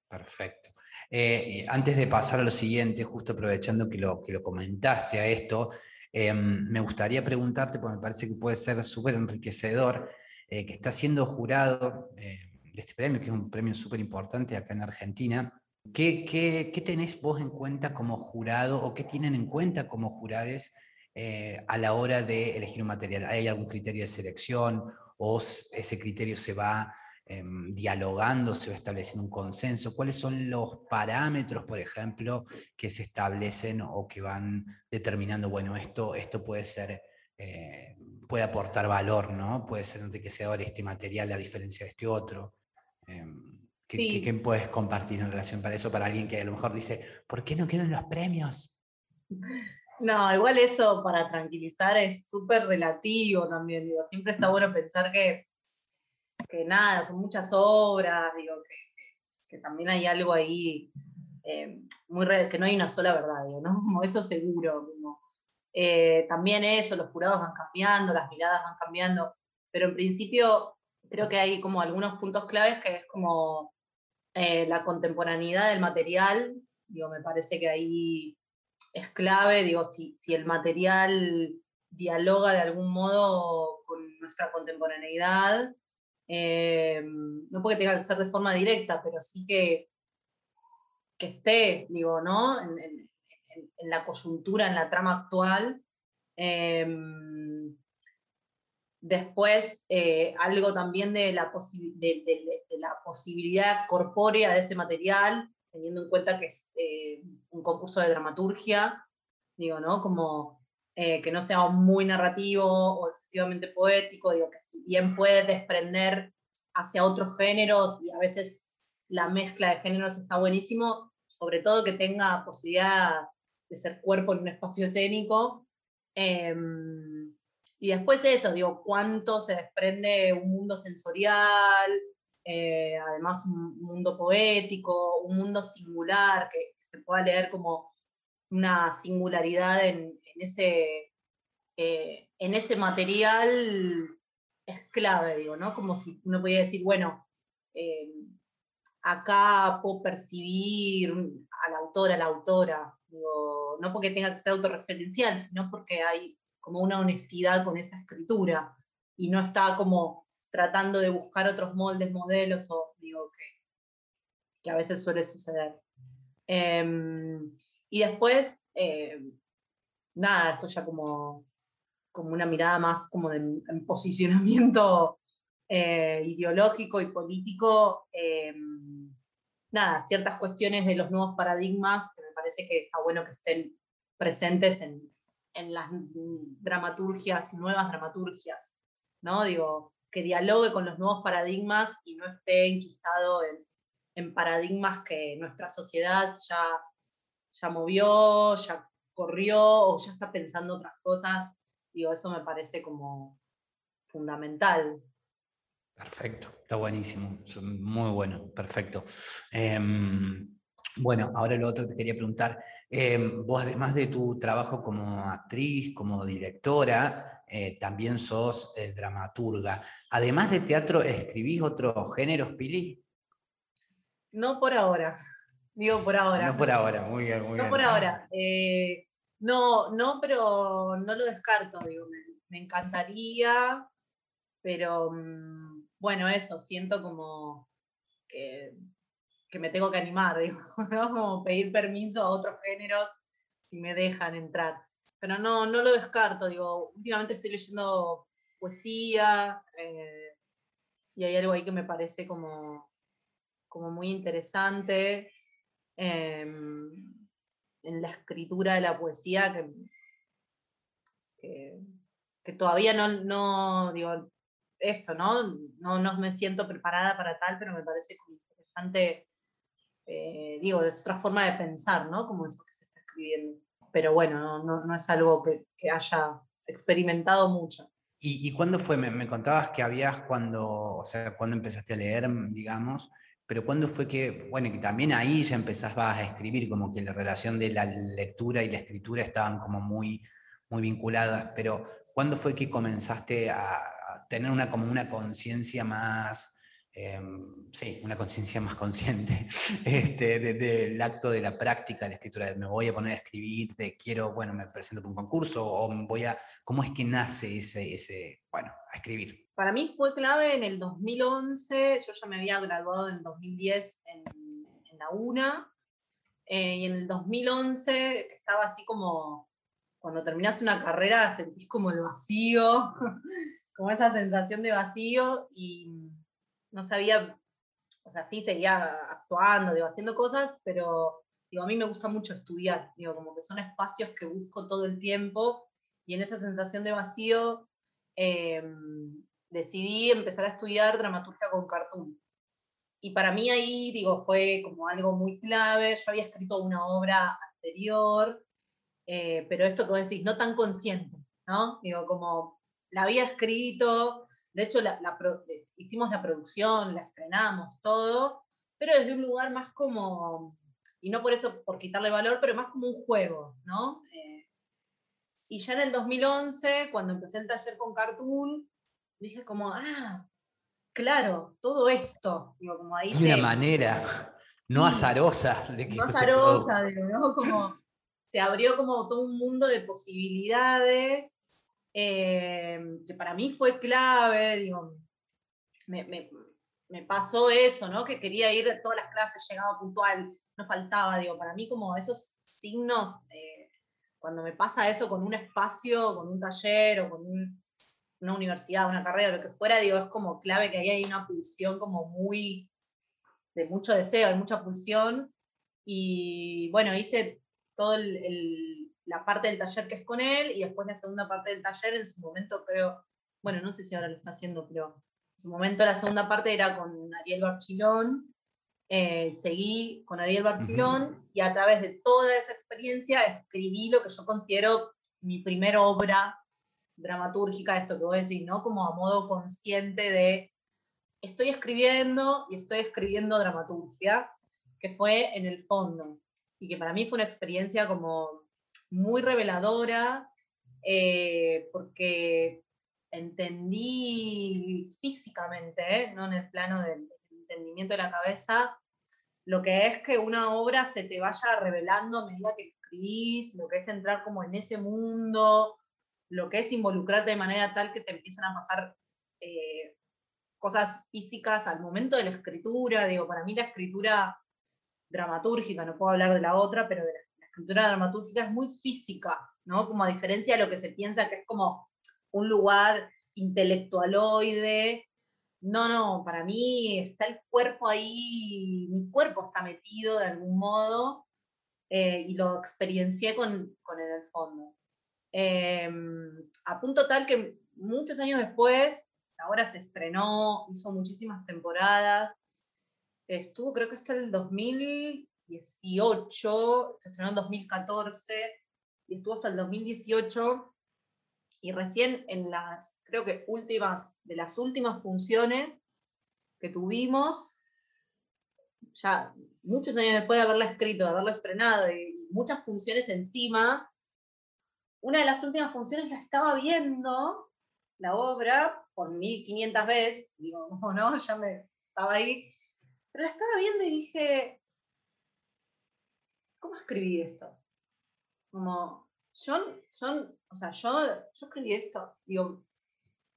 Perfecto. Eh, antes de pasar a lo siguiente, justo aprovechando que lo, que lo comentaste a esto, em, me gustaría preguntarte, porque me parece que puede ser súper enriquecedor, eh, que está siendo jurado eh, de este premio, que es un premio súper importante acá en Argentina. ¿Qué, ¿Qué, tenés vos en cuenta como jurado o qué tienen en cuenta como jurades eh, a la hora de elegir un material? ¿Hay algún criterio de selección o ese criterio se va em, dialogando, se va estableciendo un consenso? ¿Cuáles son los parámetros, por ejemplo, que se establecen o que van determinando, bueno, esto, esto puede ser puede aportar valor, ¿no? Puede ser enriquecedor este material a diferencia de este otro. Em, ¿Qué, puedes compartir en relación para eso, para alguien que a lo mejor dice, ¿por qué no quedan los premios? No, igual eso para tranquilizar es súper relativo también, digo, siempre está bueno pensar que, que nada, son muchas obras, digo, que, también hay algo ahí em, muy que no hay una sola verdad, digo, ¿no? Como eso seguro, como eh, también eso, los jurados van cambiando, las miradas van cambiando, pero en principio creo que hay como algunos puntos claves que es como eh, la contemporaneidad del material, digo, me parece que ahí es clave, digo, si, si el material dialoga de algún modo con nuestra contemporaneidad, eh, no tenga que ser de forma directa, pero sí que, que esté, digo, ¿no? en, la coyuntura, en la trama actual. Em, después, eh, algo también de la, de, la, posibilidad corpórea de ese material, teniendo en cuenta que es eh, un concurso de dramaturgia, digo, ¿no? Como eh, que no sea muy narrativo o excesivamente poético, digo, que si bien puede desprender hacia otros géneros y a veces la mezcla de géneros está buenísimo, sobre todo que tenga posibilidad de ser cuerpo en un espacio escénico. Em, y después eso, digo, cuánto se desprende un mundo sensorial, eh, además un mundo poético, un mundo singular, que, se pueda leer como una singularidad en, ese, eh, en ese material es clave, digo, ¿no? Como si uno pudiera decir, bueno, em, acá puedo percibir al autor, a la autora, no porque tenga que ser autorreferencial, sino porque hay como una honestidad con esa escritura y no está como tratando de buscar otros moldes, modelos, o digo que, que a veces suele suceder. Em, y después, em, nada, esto ya como, como una mirada más como de posicionamiento eh, ideológico y político, eh, nada, ciertas cuestiones de los nuevos paradigmas que me parece que está bueno que estén presentes en, en las dramaturgias, nuevas dramaturgias, ¿no? Digo, que dialogue con los nuevos paradigmas y no esté enquistado en, en paradigmas que nuestra sociedad ya, ya movió, ya corrió o ya está pensando otras cosas. Digo, eso me parece como fundamental. Perfecto, está buenísimo, muy bueno, perfecto. Em, bueno, ahora lo otro te quería preguntar, em, vos además de tu trabajo como actriz, como directora, eh, también sos eh, dramaturga. Además de teatro, ¿escribís otros géneros, Pili? No por ahora, digo por ahora. No por ahora, muy bien, muy no por ahora. Eh, no, no, pero no lo descarto, digo, me, encantaría, pero... Mm, bueno, eso, siento como que, me tengo que animar, digo, ¿no? Como pedir permiso a otros géneros si me dejan entrar. Pero no, no lo descarto, digo, últimamente estoy leyendo poesía eh, y hay algo ahí que me parece como, como muy interesante em, en la escritura de la poesía que, que, todavía no, no, digo, esto, ¿no? ¿no? No me siento preparada para tal, pero me parece interesante, eh, digo, es otra forma de pensar, ¿no? Como eso que se está escribiendo. Pero bueno, no, no, es algo que, que, haya experimentado mucho. ¿Y, y cuándo fue? Me, me, contabas que habías cuando, o sea, cuando empezaste a leer, digamos, pero cuándo fue que, bueno, que también ahí ya empezabas a escribir, como que la relación de la lectura y la escritura estaban como muy, muy vinculadas, pero ¿cuándo fue que comenzaste a, tener una, como una conciencia más, em, sí, una conciencia más consciente este, del acto de la práctica de la escritura, de me voy a poner a escribir, de quiero, bueno, me presento para un concurso, o voy a, ¿cómo es que nace ese, ese, bueno, a escribir? Para mí fue clave en el 2011, yo ya me había graduado en 2010 en, en la UNA, eh, y en el 2011 estaba así como, cuando terminas una carrera sentís como el vacío, como esa sensación de vacío y no sabía, o sea, sí seguía actuando, digo, haciendo cosas, pero digo, a mí me gusta mucho estudiar, digo, como que son espacios que busco todo el tiempo y en esa sensación de vacío em, decidí empezar a estudiar dramaturgia con cartoon. Y para mí ahí, digo, fue como algo muy clave. Yo había escrito una obra anterior, eh, pero esto que decís, no tan consciente, ¿no? Digo, como la había escrito, de hecho la, hicimos la producción, la estrenamos, todo, pero desde un lugar más como, y no por eso por quitarle valor, pero más como un juego, ¿no? Eh, y ya en el 2011, cuando empecé el taller con Cartoon, dije como, ah, claro, todo esto, digo, como ahí... De una manera, no azarosa. De que no azarosa, ¿no? Como se abrió como todo un mundo de posibilidades Em, que para mí fue clave, digo, me, me, me, pasó eso, ¿no? Que quería ir a todas las clases, llegaba puntual, no faltaba, digo, para mí como esos signos, eh, cuando me pasa eso con un espacio, con un taller o con una universidad, una carrera, lo que fuera, digo, es como clave que ahí hay una pulsión como muy, de mucho deseo, hay mucha pulsión, y bueno, hice todo el la parte del taller que es con él y después la segunda parte del taller en su momento creo, bueno, no sé si ahora lo está haciendo, pero en su momento la segunda parte era con Ariel Barchilón, eh, seguí con Ariel Barchilón y a través de toda esa experiencia escribí lo que yo considero mi primera obra dramatúrgica, esto que voy a decir, ¿no? Como a modo consciente de estoy escribiendo y estoy escribiendo dramaturgia, que fue en el fondo, y que para mí fue una experiencia como muy reveladora, eh, porque entendí físicamente, ¿eh? no en el plano del entendimiento de la cabeza, lo que es que una obra se te vaya revelando a medida que escribís, lo que es entrar como en ese mundo, lo que es involucrarte de manera tal que te empiezan a pasar eh, cosas físicas al momento de la escritura. Digo, para mí la escritura dramatúrgica, no puedo hablar de la otra, pero la escritura dramatúrgica es muy física, ¿no? Como a diferencia de lo que se piensa que es como un lugar intelectualoide, no, no, para mí está el cuerpo ahí, mi cuerpo está metido de algún modo eh, y lo experiencié con, con el fondo. Em, a punto tal que muchos años después, ahora se estrenó, hizo muchísimas temporadas, estuvo creo que hasta el 2018, se estrenó en 2014 y estuvo hasta el 2018 y recién en las, creo que últimas, de las últimas funciones que tuvimos, ya muchos años después de haberla escrito, de haberla estrenado y muchas funciones encima, una de las últimas funciones la estaba viendo, la obra, por 1500 veces, digo, no, no, ya me estaba ahí, pero la estaba viendo y dije, ¿cómo escribí esto? Como, yo, o sea, yo, yo escribí esto, digo,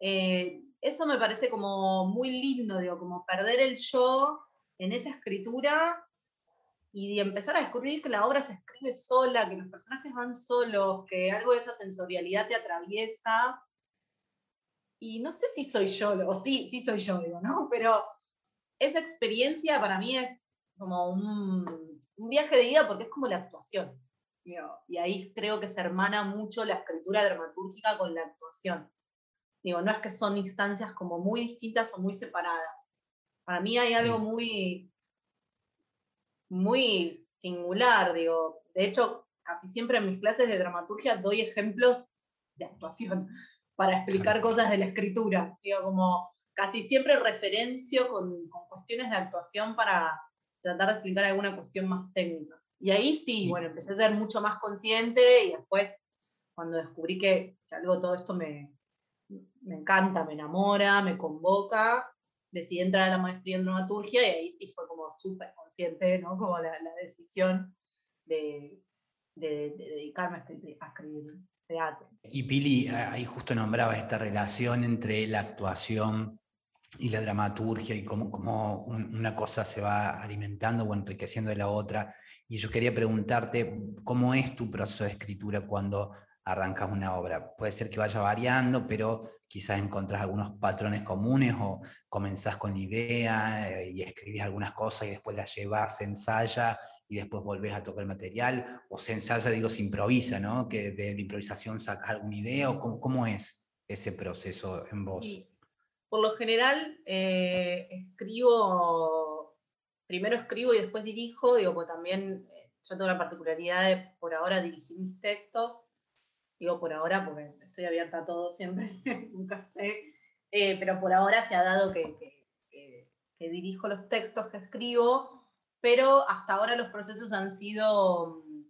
eh, eso me parece como muy lindo, digo, como perder el yo en esa escritura y de empezar a descubrir que la obra se escribe sola, que los personajes van solos, que algo de esa sensorialidad te atraviesa. Y no sé si soy yo, o sí, sí soy yo, digo, ¿no? Pero esa experiencia para mí es como un, un viaje de vida porque es como la actuación. Y ahí creo que se hermana mucho la escritura dramatúrgica con la actuación. Digo, no es que son instancias como muy distintas o muy separadas. Para mí hay algo muy, muy singular, digo. De hecho, casi siempre en mis clases de dramaturgia doy ejemplos de actuación para explicar cosas de la escritura. Digo, como casi siempre referencio con, con cuestiones de actuación para tratar de explicar alguna cuestión más técnica. Y ahí sí, bueno, empecé a ser mucho más consciente y después, cuando descubrí que, algo todo esto me, me encanta, me enamora, me convoca, decidí entrar a la maestría en dramaturgia y ahí sí fue como súper consciente, ¿no? Como la, decisión de, de, dedicarme a escribir, a escribir teatro. Y Pili ahí justo nombraba esta relación entre la actuación y la dramaturgia y cómo, cómo, una cosa se va alimentando o enriqueciendo de la otra. Y yo quería preguntarte, ¿cómo es tu proceso de escritura cuando arrancas una obra? Puede ser que vaya variando, pero quizás encontrás algunos patrones comunes o comenzás con la idea eh, y escribís algunas cosas y después las llevas, se ensaya y después volvés a tocar el material, o se ensaya, digo, se improvisa, ¿no? Que de la improvisación sacas alguna idea, cómo, cómo es ese proceso en vos. Por lo general, eh, escribo, primero escribo y después dirijo, digo, pues también eh, yo tengo la particularidad de por ahora dirigir mis textos, digo por ahora porque estoy abierta a todo siempre, nunca sé, eh, pero por ahora se ha dado que, que, dirijo los textos que escribo, pero hasta ahora los procesos han sido mm,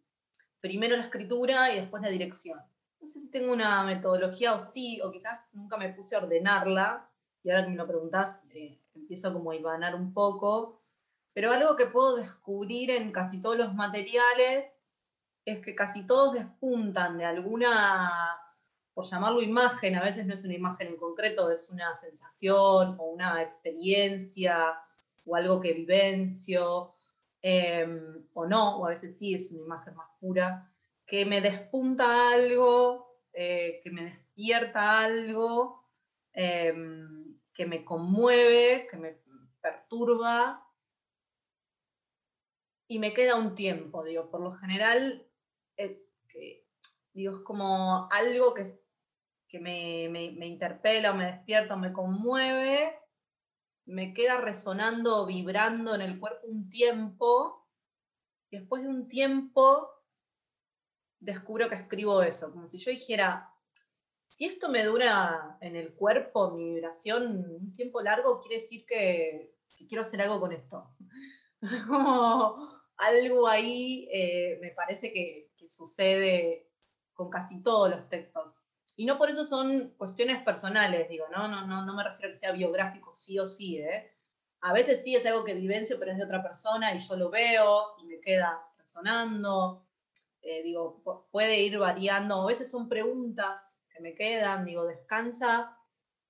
primero la escritura y después la dirección. No sé si tengo una metodología o sí, o quizás nunca me puse a ordenarla, y ahora que me lo preguntás, eh, empiezo como a ibanar un poco, pero algo que puedo descubrir en casi todos los materiales es que casi todos despuntan de alguna, por llamarlo imagen, a veces no es una imagen en concreto, es una sensación o una experiencia o algo que vivencio, em, o no, o a veces sí es una imagen más pura, que me despunta algo, eh, que me despierta algo. Em, que me conmueve, que me perturba y me queda un tiempo, digo, por lo general, eh, digo, es como algo que, que me, me, interpela o me despierta me conmueve, me queda resonando, vibrando en el cuerpo un tiempo, y después de un tiempo descubro que escribo eso, como si yo dijera, si esto me dura en el cuerpo, mi vibración, un tiempo largo, quiere decir que, quiero hacer algo con esto. algo ahí eh, me parece que, sucede con casi todos los textos. Y no por eso son cuestiones personales, digo, ¿no? No, no, no me refiero a que sea biográfico sí o sí, ¿eh? A veces sí es algo que vivencio, pero es de otra persona y yo lo veo y me queda resonando. Eh, digo, puede ir variando. A veces son preguntas que me quedan, digo, Descansa,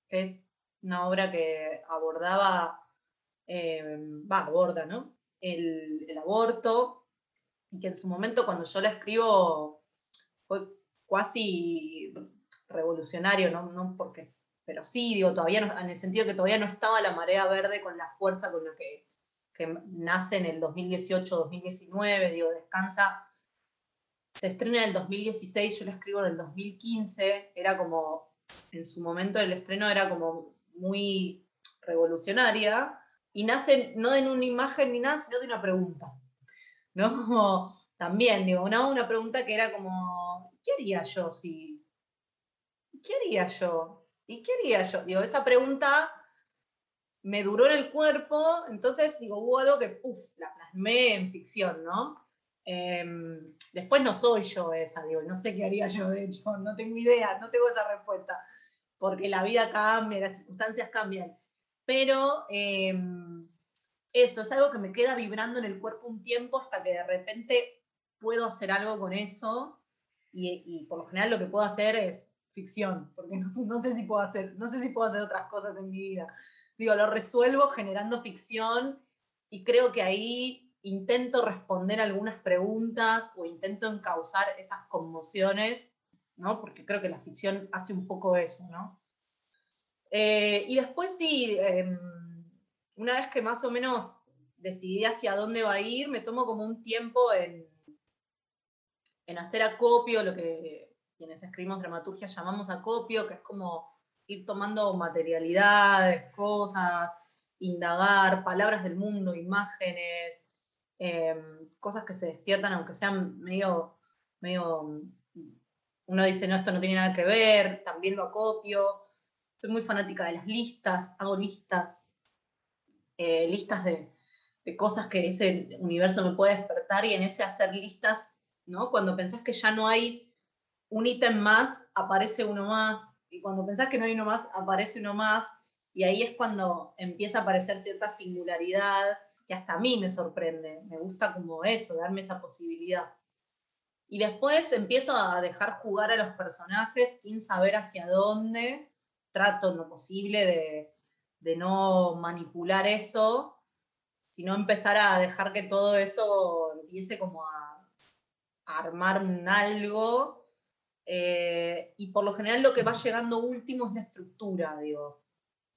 que es una obra que abordaba, eh, va, aborda, ¿no? El, aborto, y que en su momento cuando yo la escribo fue casi revolucionario, no, no porque pero sí, digo, todavía en el sentido que todavía no estaba la marea verde con la fuerza con la que, que nace en el 2018-2019, digo, descansa. Se estrena en el 2016, yo la escribo en el 2015, era como, en su momento del estreno era como muy revolucionaria, y nace no de una imagen ni nada, sino de una pregunta. ¿No? También, digo, una, una pregunta que era como, ¿qué haría yo si... ¿Qué haría yo? ¿Y qué haría yo? Digo, esa pregunta me duró en el cuerpo, entonces, digo, hubo algo que, puff, la plasmé en ficción, ¿no? Em, después no soy yo esa, digo, no sé qué haría yo, de hecho, no tengo idea, no tengo esa respuesta, porque la vida cambia, las circunstancias cambian. Pero em, eso es algo que me queda vibrando en el cuerpo un tiempo hasta que de repente puedo hacer algo con eso y, por lo general lo que puedo hacer es ficción, porque no, sé si puedo hacer, no sé si puedo hacer otras cosas en mi vida. Digo, lo resuelvo generando ficción y creo que ahí intento responder algunas preguntas o intento encauzar esas conmociones, ¿no? Porque creo que la ficción hace un poco eso, ¿no? Eh, y después sí, em, una vez que más o menos decidí hacia dónde va a ir, me tomo como un tiempo en, en hacer acopio, lo que quienes escribimos dramaturgia llamamos acopio, que es como ir tomando materialidades, cosas, indagar, palabras del mundo, imágenes, em, cosas que se despiertan, aunque sean medio, medio, uno dice, no, esto no tiene nada que ver, también lo acopio. Soy muy fanática de las listas, hago listas, eh, listas de, de cosas que ese universo me puede despertar y en ese hacer listas, ¿no? Cuando pensás que ya no hay un ítem más, aparece uno más, y cuando pensás que no hay uno más, aparece uno más, y ahí es cuando empieza a aparecer cierta singularidad que hasta a mí me sorprende, me gusta como eso, darme esa posibilidad. Y después empiezo a dejar jugar a los personajes sin saber hacia dónde, trato en lo posible de, de no manipular eso, sino empezar a dejar que todo eso empiece como a, armar un algo eh, y por lo general lo que va llegando último es la estructura, digo.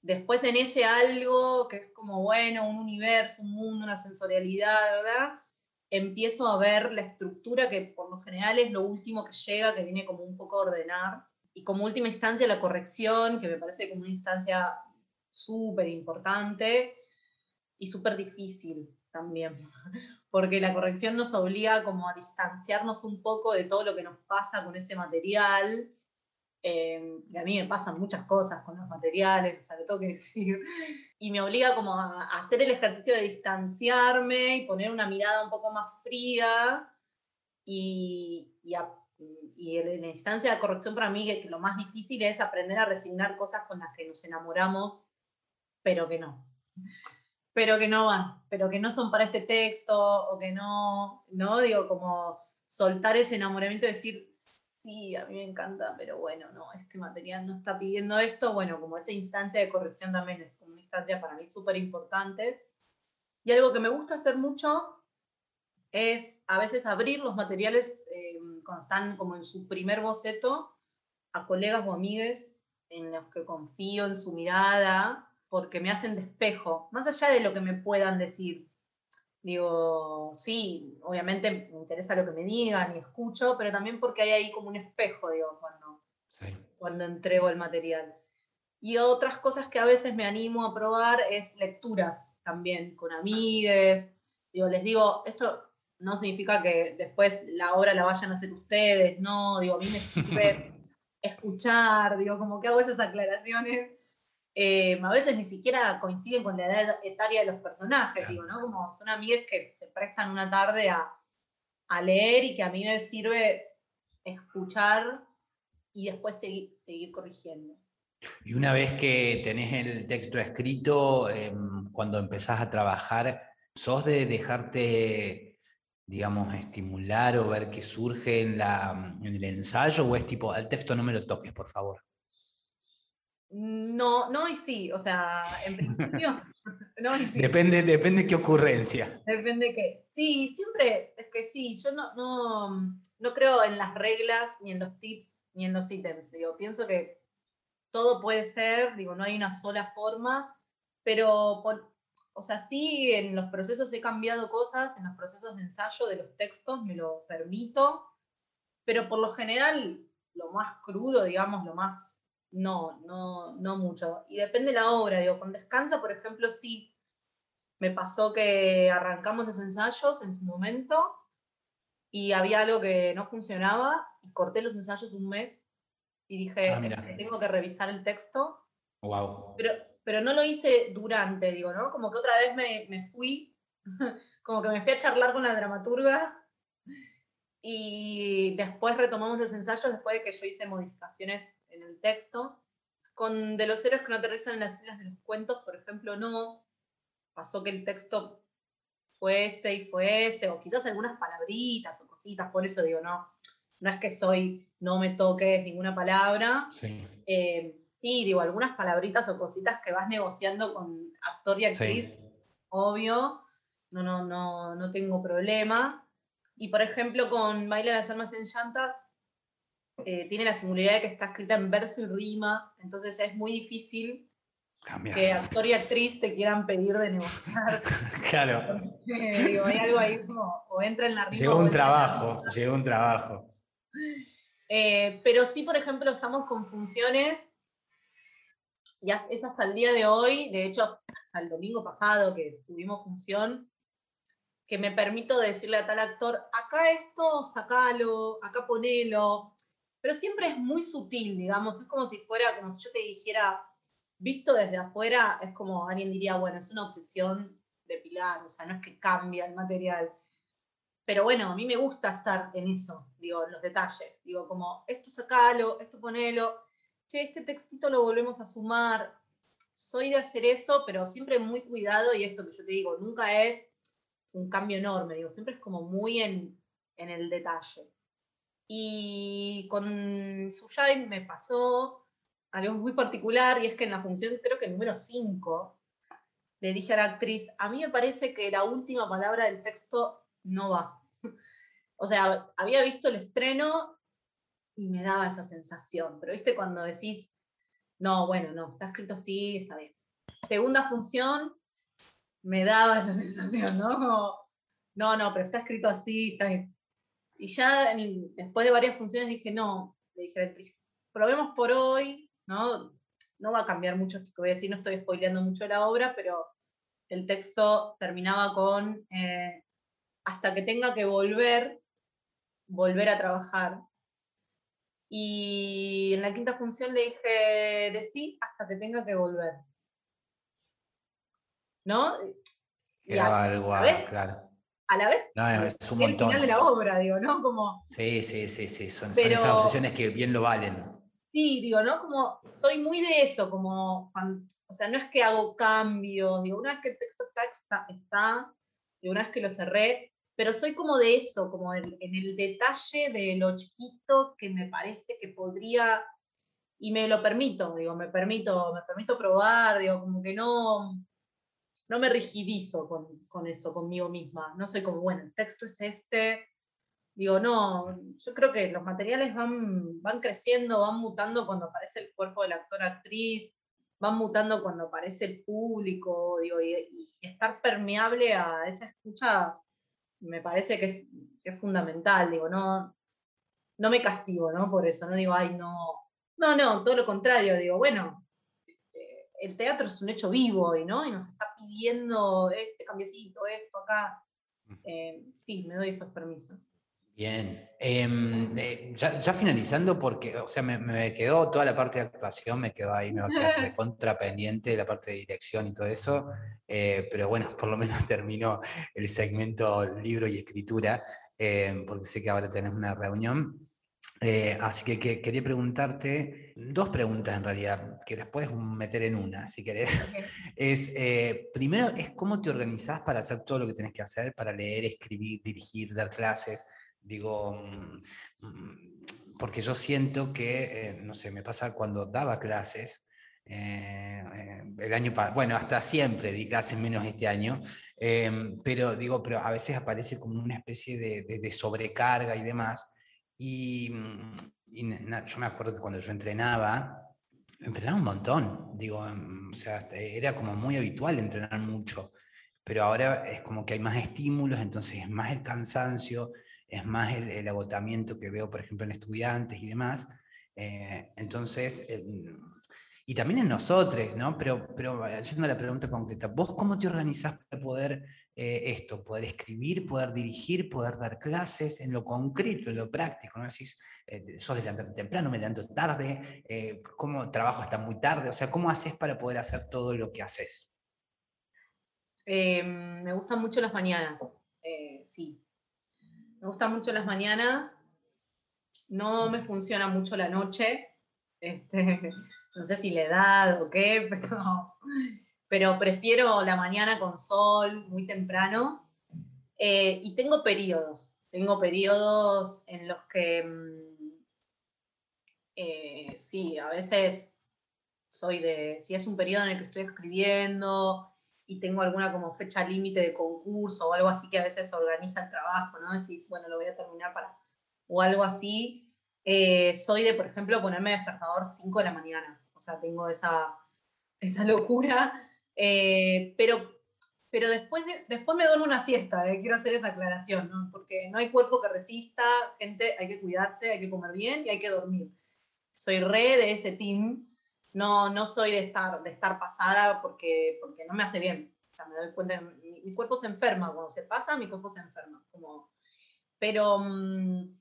Después en ese algo que es como, bueno, un universo, un mundo, una sensorialidad, ¿verdad? Empiezo a ver la estructura que por lo general es lo último que llega, que viene como un poco a ordenar. Y como última instancia la corrección, que me parece como una instancia súper importante y súper difícil también, porque la corrección nos obliga como a distanciarnos un poco de todo lo que nos pasa con ese material. Eh, y a mí me pasan muchas cosas con los materiales, o sea, lo tengo que decir. Y me obliga como a, hacer el ejercicio de distanciarme y poner una mirada un poco más fría. Y, y, y en la instancia de corrección para mí que lo más difícil es aprender a resignar cosas con las que nos enamoramos, pero que no. Pero que no van, pero que no son para este texto, o que no, no, digo, como soltar ese enamoramiento y decir, sí, a mí me encanta, pero bueno, no, este material no está pidiendo esto, bueno, como esa instancia de corrección también es una instancia para mí súper importante. Y algo que me gusta hacer mucho es a veces abrir los materiales eh, cuando están como en su primer boceto a colegas o amigues en los que confío en su mirada porque me hacen despejo, más allá de lo que me puedan decir. Digo, sí, obviamente me interesa lo que me digan y escucho, pero también porque hay ahí como un espejo, digo, cuando, cuando entrego el material. Y otras cosas que a veces me animo a probar es lecturas también, con amigues. Digo, les digo, esto no significa que después la obra la vayan a hacer ustedes, no, digo, a mí me sirve escuchar, digo, como que hago esas aclaraciones eh, a veces ni siquiera coinciden con la edad etaria de los personajes, digo, ¿no? Como son amigas que se prestan una tarde a, leer y que a mí me sirve escuchar y después seguir, seguir corrigiendo. Y una vez que tenés el texto escrito, em, cuando empezás a trabajar, ¿sos de dejarte, digamos, estimular o ver qué surge en, la, en el ensayo o es tipo, al texto no me lo toques, por favor? No, no y sí, o sea, en principio, no y sí. Depende, depende qué ocurrencia. Depende qué. Sí, siempre, es que sí, yo no, no, no creo en las reglas, ni en los tips, ni en los ítems. Digo, pienso que todo puede ser, digo, no hay una sola forma, pero, o sea, sí, en los procesos he cambiado cosas, en los procesos de ensayo de los textos me lo permito, pero por lo general, lo más crudo, digamos, lo más, no, no, no mucho. Y depende de la obra, digo, con Descansa, por ejemplo, sí, me pasó que arrancamos los ensayos en su momento y había algo que no funcionaba y corté los ensayos un mes y dije, ah, tengo que revisar el texto. Wow. Pero, pero no lo hice durante, digo, ¿no? Como que otra vez me, me fui, como que me fui a charlar con la dramaturga y después retomamos los ensayos después de que yo hice modificaciones en el texto. Con De los héroes que no aterrizan en las islas de los cuentos, por ejemplo, no. Pasó que el texto fue ese y fue ese, o quizás algunas palabritas o cositas, por eso digo, no, no es que soy, no me toques ninguna palabra. Sí. Eh, sí, digo, algunas palabritas o cositas que vas negociando con actor y actriz, obvio, no, no, no, no tengo problema. Y por ejemplo, con Baila las Almas en Llantas, eh, tiene la singularidad de que está escrita en verso y rima, entonces es muy difícil que actor y actriz te quieran pedir de negociar. claro. digo, hay algo ahí como, o entra en la rima. Llegó un trabajo, llegó un trabajo. Eh, pero sí, por ejemplo, estamos con funciones, y es hasta el día de hoy, de hecho, hasta el domingo pasado que tuvimos función, que me permito decirle a tal actor, acá esto, sacalo, acá ponelo, pero siempre es muy sutil, digamos, es como si fuera, como si yo te dijera, visto desde afuera, es como alguien diría, bueno, es una obsesión de Pilar, o sea, no es que cambia el material. Pero bueno, a mí me gusta estar en eso, digo, en los detalles. Digo, como, esto sacalo, esto ponelo, che, este textito lo volvemos a sumar. Soy de hacer eso, pero siempre muy cuidado, y esto que yo te digo, nunca es un cambio enorme, digo, siempre es como muy en, en el detalle. Y con Suyai me pasó algo muy particular, y es que en la función, creo que número 5, le dije a la actriz, a mí me parece que la última palabra del texto no va. O sea, había visto el estreno y me daba esa sensación, pero viste cuando decís, no, bueno, no, está escrito así, está bien. Segunda función, me daba esa sensación, ¿no? No, no, pero está escrito así, está bien. Y ya después de varias funciones dije, no, le dije a la actriz, probemos por hoy, ¿no? No va a cambiar mucho esto que voy a decir, no estoy spoileando mucho la obra, pero el texto terminaba con, eh, hasta que tenga que volver, volver a trabajar. Y en la quinta función le dije de sí hasta que tenga que volver. ¿No? algo, a, la vez, claro. A la vez, no, es un montón. el final de la obra, digo, ¿no? Como, sí, sí, sí, sí, son, son esas obsesiones que bien lo valen. Sí, digo, ¿no? Como soy muy de eso, como, o sea, no es que hago cambios, digo, una vez que el texto está, está, está una vez que lo cerré, pero soy como de eso, como en, el detalle de lo chiquito que me parece que podría, y me lo permito, digo, me permito, me permito probar, digo, como que no, no me rigidizo con, con eso, conmigo misma, no soy como, bueno, el texto es este, digo, no, yo creo que los materiales van, van creciendo, van mutando cuando aparece el cuerpo del actor-actriz, van mutando cuando aparece el público, digo, y, estar permeable a esa escucha me parece que es, fundamental, digo, no, no me castigo, ¿no? Por eso, no digo, ay, no, no, no, todo lo contrario, digo, bueno, el teatro es un hecho vivo, y, ¿no? Y nos está pidiendo este cambiecito, esto acá. Eh, sí, me doy esos permisos. Bien, em, eh, ya, finalizando, porque, o sea, me, quedó toda la parte de actuación, me quedó ahí, me quedó contra pendiente la parte de dirección y todo eso, eh, pero bueno, por lo menos terminó el segmento libro y escritura, em, porque sé que ahora tenés una reunión. Eh, así que, quería preguntarte dos preguntas en realidad, que las puedes meter en una, si querés. Es, primero, es cómo te organizás para hacer todo lo que tenés que hacer, para leer, escribir, dirigir, dar clases. Digo, mm, mm, porque yo siento que, eh, no sé, me pasa cuando daba clases, eh, eh, el año bueno, hasta siempre di clases menos este año, pero digo, pero a veces aparece como una especie de, sobrecarga y demás. Y, mm, yo me acuerdo que cuando yo entrenaba, Entrenaba un montón, digo, o sea, era como muy habitual entrenar mucho, pero ahora es como que hay más estímulos, entonces es más el cansancio, es más el, agotamiento que veo, por ejemplo, en estudiantes y demás. Eh, entonces, y también en nosotros, ¿no? Pero, pero haciendo la pregunta concreta, ¿vos cómo te organizás para poder eh, esto, poder escribir, poder dirigir, poder dar clases en lo concreto, en lo práctico? ¿no? Decís, eh, sos de levantarte temprano, me levanto tarde, eh, ¿cómo trabajo hasta muy tarde? O sea, ¿cómo haces para poder hacer todo lo que haces? me gustan mucho las mañanas, sí. Me gustan mucho las mañanas. No me funciona mucho la noche. Este, no sé si la edad o qué, pero, pero prefiero la mañana con sol, muy temprano. Eh, y tengo periodos, tengo periodos en los que, mm, eh, sí, a veces soy de, si es un periodo en el que estoy escribiendo y tengo alguna como fecha límite de concurso o algo así que a veces organiza el trabajo, ¿no? Decís, bueno, lo voy a terminar para, o algo así, eh, soy de, por ejemplo, ponerme despertador 5 de la mañana o sea, tengo esa, esa locura, eh, pero, pero después, después me duermo una siesta, eh, quiero hacer esa aclaración, ¿no? porque no hay cuerpo que resista, gente, hay que cuidarse, hay que comer bien y hay que dormir. Soy re de ese team, no, no soy de estar, de estar pasada porque, porque no me hace bien. O sea, me doy cuenta, mi, mi cuerpo se enferma, cuando se pasa, mi cuerpo se enferma. Como, pero mm,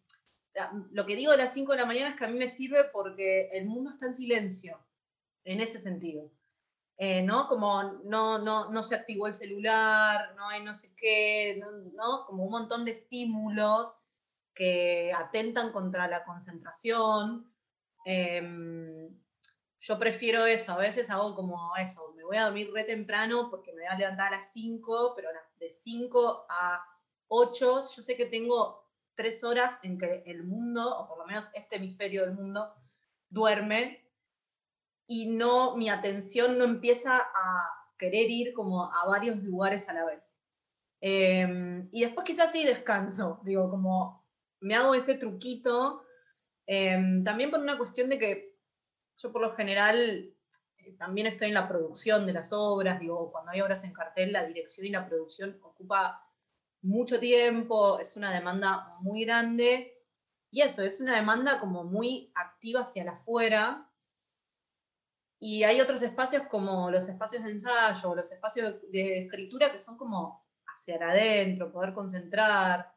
lo que digo de las 5 de la mañana es que a mí me sirve porque el mundo está en silencio en ese sentido. Eh, ¿no? Como no, no, no se activó el celular, no hay no sé qué, ¿no? Como un montón de estímulos que atentan contra la concentración. Em, yo prefiero eso, a veces hago como eso, me voy a dormir re temprano porque me voy a levantar a las 5, pero de 5 a 8, yo sé que tengo tres horas en que el mundo, o por lo menos este hemisferio del mundo, duerme y no, mi atención no empieza a querer ir como a varios lugares a la vez. Em, y después quizás sí descanso, digo, como me hago ese truquito, em, también por una cuestión de que yo por lo general eh, también estoy en la producción de las obras, digo, cuando hay obras en cartel, la dirección y la producción ocupa mucho tiempo, es una demanda muy grande, y eso, es una demanda como muy activa hacia la afuera, y hay otros espacios como los espacios de ensayo, los espacios de escritura que son como hacia adentro, poder concentrar.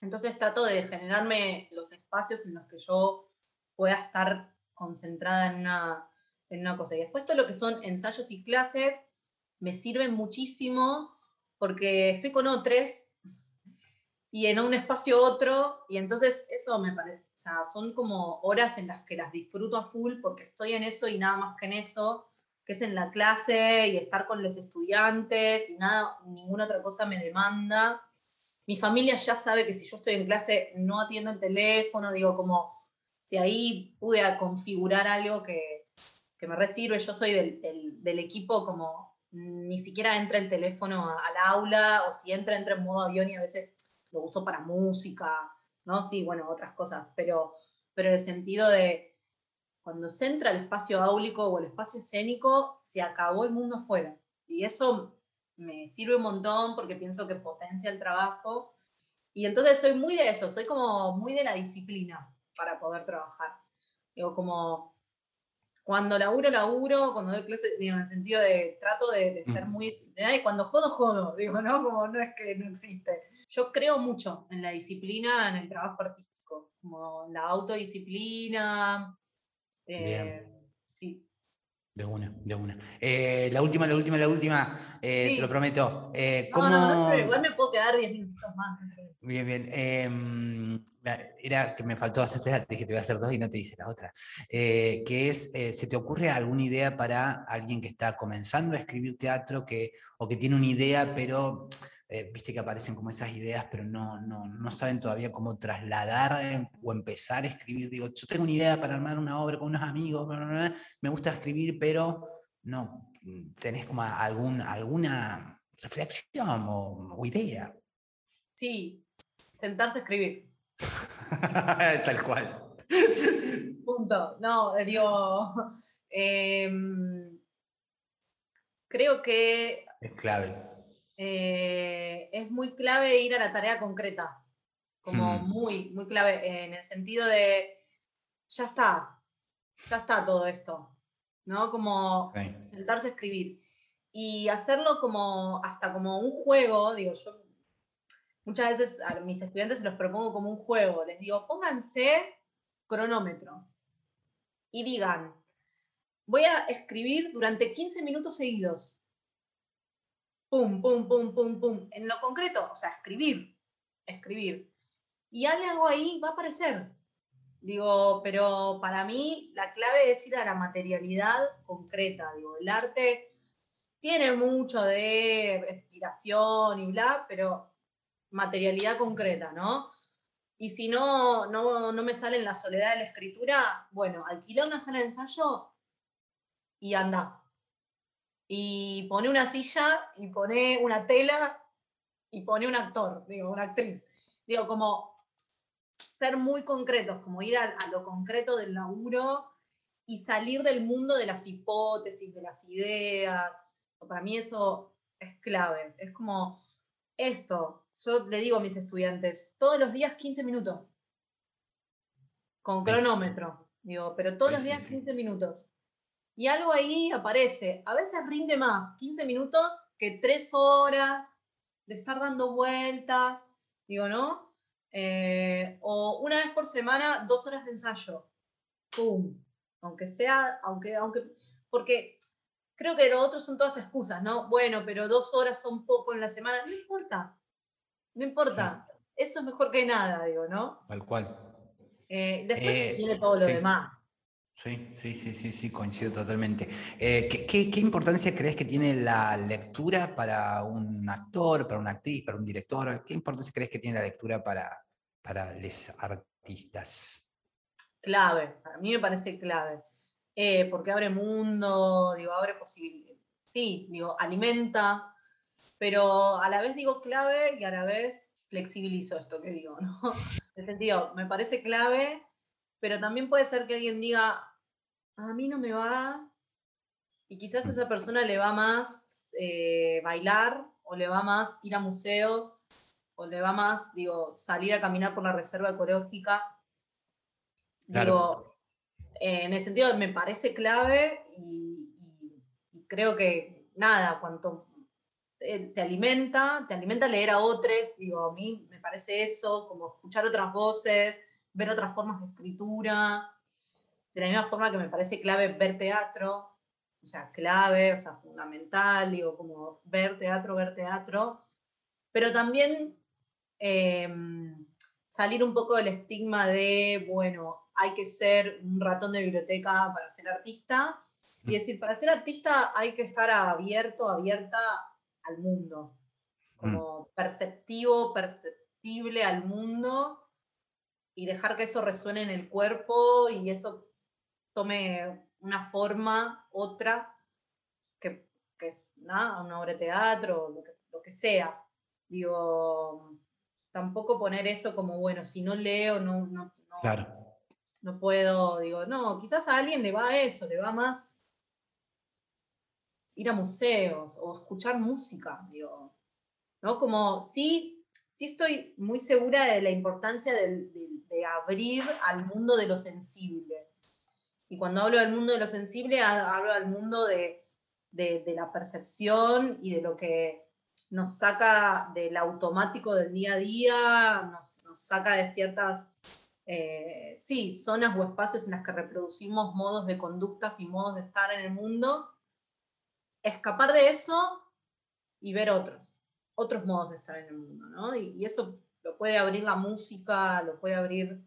Entonces trato de generarme los espacios en los que yo pueda estar concentrada en una, en una cosa. Y después todo lo que son ensayos y clases me sirven muchísimo porque estoy con otros y en un espacio otro, y entonces eso me parece, o sea, son como horas en las que las disfruto a full porque estoy en eso y nada más que en eso, que es en la clase y estar con los estudiantes y nada, ninguna otra cosa me demanda. Mi familia ya sabe que si yo estoy en clase no atiendo el teléfono, digo como si ahí pude configurar algo que, que me recibe, yo soy del, del, del equipo como ni siquiera entra el teléfono al aula o si entra, entra en modo avión y a veces lo uso para música, ¿no? Sí, bueno, otras cosas, pero, pero en el sentido de cuando se entra el espacio áulico o el espacio escénico, se acabó el mundo afuera. Y eso me sirve un montón porque pienso que potencia el trabajo. Y entonces soy muy de eso, soy como muy de la disciplina para poder trabajar. Digo, como cuando laburo, laburo, cuando doy clases, digo, en el sentido de trato de, de ser muy disciplinada y cuando jodo, jodo, digo, ¿no? Como no es que no existe yo creo mucho en la disciplina, en el trabajo artístico, como la autodisciplina. Eh, sí. De una, de una. Eh, la última, la última, la última, eh, te lo prometo. ¿cómo... No, no, igual me puedo quedar 10 minutos más. Bien, bien. Em, era que me faltó hacerte te dije te voy a hacer dos y no te hice la otra. que es, ¿se te ocurre alguna idea para alguien que está comenzando a escribir teatro que, o que tiene una idea, pero eh, viste que aparecen como esas ideas, pero no, no, no saben todavía cómo trasladar eh, o empezar a escribir. Digo, yo tengo una idea para armar una obra con unos amigos, me gusta escribir, pero no, tenés como algún, alguna reflexión o, idea. Sí, sentarse a escribir. Tal cual. Punto. No, eh, digo, Em, creo que Es clave. Eh, es muy clave ir a la tarea concreta. Como Hmm. muy, muy clave en el sentido de, ya está, ya está todo esto, ¿no? Como sentarse a escribir y hacerlo como hasta como un juego, digo, yo muchas veces a mis estudiantes se los propongo como un juego, les digo, pónganse cronómetro y digan, voy a escribir durante 15 minutos seguidos. Pum, pum, pum, pum, pum. En lo concreto, o sea, escribir, escribir. Y algo ahí va a aparecer. Digo, pero para mí la clave es ir a la materialidad concreta. Digo, el arte tiene mucho de inspiración y bla, pero materialidad concreta, ¿no? Y si no, no, no me sale en la soledad de la escritura, bueno, alquila una sala de ensayo y anda. Y pone una silla y pone una tela y pone un actor, digo, una actriz. Digo, como ser muy concretos, como ir a, a lo concreto del laburo y salir del mundo de las hipótesis, de las ideas. Para mí eso es clave. Es como esto. Yo le digo a mis estudiantes, todos los días 15 minutos. Con cronómetro. Digo, pero todos los días sí. 15 minutos. Y algo ahí aparece. A veces rinde más 15 minutos que 3 horas de estar dando vueltas. Digo, ¿no? Eh, o una vez por semana, dos horas de ensayo. ¡Pum! Aunque sea, aunque, aunque, porque creo que lo otro son todas excusas, ¿no? Bueno, pero dos horas son poco en la semana. No importa. No importa. Eso es mejor que nada, digo, ¿no? Tal cual. Eh, después Eh, viene todo lo sí. demás. Sí, sí, sí, sí, sí, coincido totalmente. Eh, ¿qué, importancia crees que tiene la lectura para un actor, para una actriz, para un director? ¿Qué importancia crees que tiene la lectura para, para los artistas? clave, para mí me parece clave, Eh, porque abre mundo, digo, abre posibilidades, sí, digo, alimenta, pero a la vez digo clave y a la vez flexibilizo esto que digo, ¿no? En el sentido, me parece clave, pero también puede ser que alguien diga, a mí no me va, y quizás a esa persona le va más eh, bailar, o le va más ir a museos, o le va más, digo, salir a caminar por la reserva ecológica. Claro. Digo, eh, en el sentido, me parece clave y, y- y creo que nada, cuanto eh, te alimenta, te alimenta leer a otros, digo, a mí me parece eso, como escuchar otras voces, ver otras formas de escritura, de la misma forma que me parece clave ver teatro, o sea, clave, o sea, fundamental, digo, como ver teatro, ver teatro, pero también em, salir un poco del estigma de, bueno, hay que ser un ratón de biblioteca para ser artista, y decir, para ser artista hay que estar abierto, abierta al mundo, como perceptivo, perceptible al mundo, y dejar que eso resuene en el cuerpo y eso tome una forma, otra, que, que es nada, una obra de teatro, lo que, lo que sea. Digo, tampoco poner eso como, bueno, si no leo, no, no, no, Claro. no puedo, digo, no, quizás a alguien le va eso, le va más ir a museos o escuchar música, digo, ¿no? Como sí, sí estoy muy segura de la importancia del- del- de, abrir al mundo de lo sensible. Y cuando hablo del mundo de lo sensible, ha- hablo del mundo de, de- la percepción y de lo que nos saca del automático del día a día, nos, saca de ciertas, eh, sí, zonas o espacios en las que reproducimos modos de conductas y modos de estar en el mundo, escapar de eso y ver otros, otros modos de estar en el mundo, ¿no? Y eso lo puede abrir la música, lo puede abrir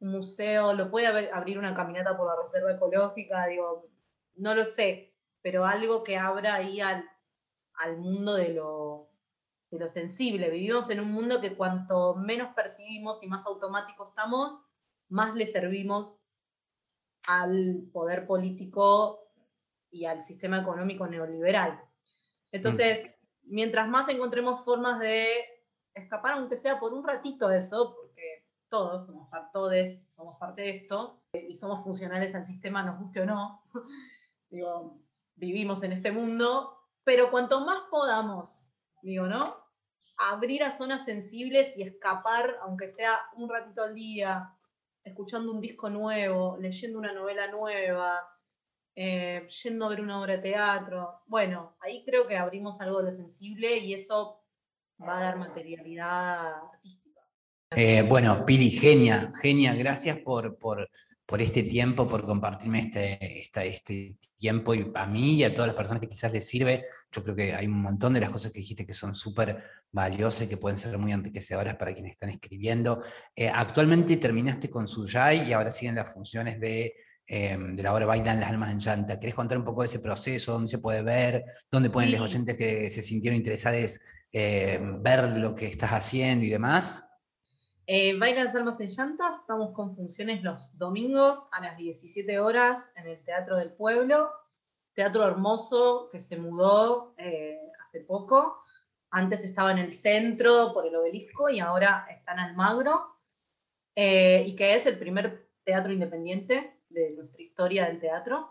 un museo, lo puede abrir- una caminata por la reserva ecológica, digo, no lo sé, pero algo que abra ahí al, al mundo de lo, de lo sensible. Vivimos en un mundo que cuanto menos percibimos y más automático estamos, más le servimos al poder político y al sistema económico neoliberal. Entonces, mientras más encontremos formas de escapar, aunque sea por un ratito de eso, porque todos, somos todos, somos parte de esto eh, y somos funcionales al sistema, nos guste o no. digo, vivimos en este mundo, pero cuanto más podamos, digo, ¿no? Abrir a zonas sensibles y escapar, aunque sea un ratito al día, escuchando un disco nuevo, leyendo una novela nueva, eh, yendo a ver una obra de teatro. Bueno, ahí creo que abrimos algo de lo sensible y eso va a dar materialidad artística. Eh, bueno, Pili, genia, genia, gracias por, por, por este tiempo, por compartirme este, este tiempo y a mí y a todas las personas que quizás les sirve. Yo creo que hay un montón de las cosas que dijiste que son súper valiosas y que pueden ser muy enriquecedoras para quienes están escribiendo. Eh, actualmente terminaste con Suyai y ahora siguen las funciones de Em, de la obra Bailan las almas en llanta. ¿Querés contar un poco de ese proceso? ¿Dónde se puede ver? ¿Dónde pueden los oyentes que se sintieron interesados em, ver lo que estás haciendo y demás? Eh, Bailan las almas en llantas, estamos con funciones los domingos a las 17 horas en el Teatro del Pueblo. Teatro hermoso que se mudó eh, hace poco. Antes estaba en el centro por el obelisco y ahora está en Almagro. Eh, y que es el primer teatro independiente de nuestra historia del teatro.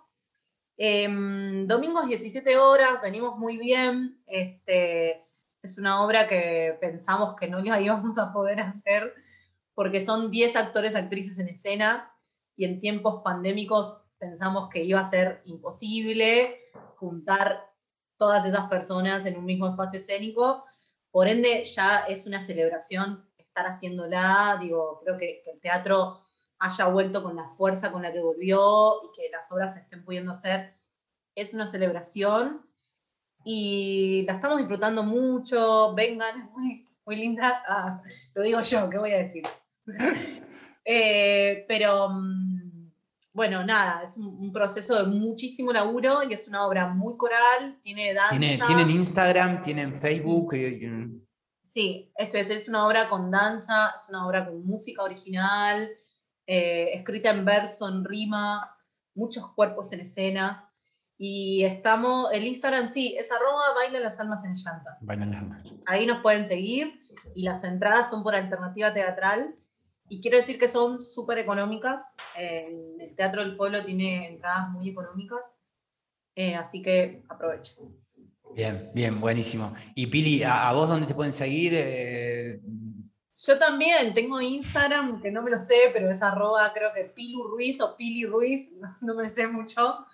Em, domingos 17 horas, venimos muy bien. Este, es una obra que pensamos que no la íbamos a poder hacer porque son 10 actores, actrices en escena y en tiempos pandémicos pensamos que iba a ser imposible juntar todas esas personas en un mismo espacio escénico. Por ende, ya es una celebración estar haciéndola. Digo, creo que, que el teatro haya vuelto con la fuerza con la que volvió y que las obras se estén pudiendo hacer, es una celebración y la estamos disfrutando mucho, vengan, es muy, muy linda, ah, lo digo yo, ¿qué voy a decir? Eh, pero mm, bueno, nada, es un, proceso de muchísimo laburo y es una obra muy coral, tiene danza. ¿Tienen Instagram, tienen Facebook? Sí, esto es, es una obra con danza, es una obra con música original, eh, escrita en verso, en rima, muchos cuerpos en escena. Y estamos, el Instagram sí, es arroba baila las almas en llantas. Ahí nos pueden seguir y las entradas son por alternativa teatral. Y quiero decir que son súper económicas. el Teatro del Pueblo tiene entradas muy económicas. Eh, así que aprovechen. Bien, bien, buenísimo. Y Pili, ¿a, vos dónde te pueden seguir? Eh, yo también tengo Instagram, que no me lo sé, pero es arroba creo que Pilu Ruiz o Pili Ruiz, no, me sé mucho.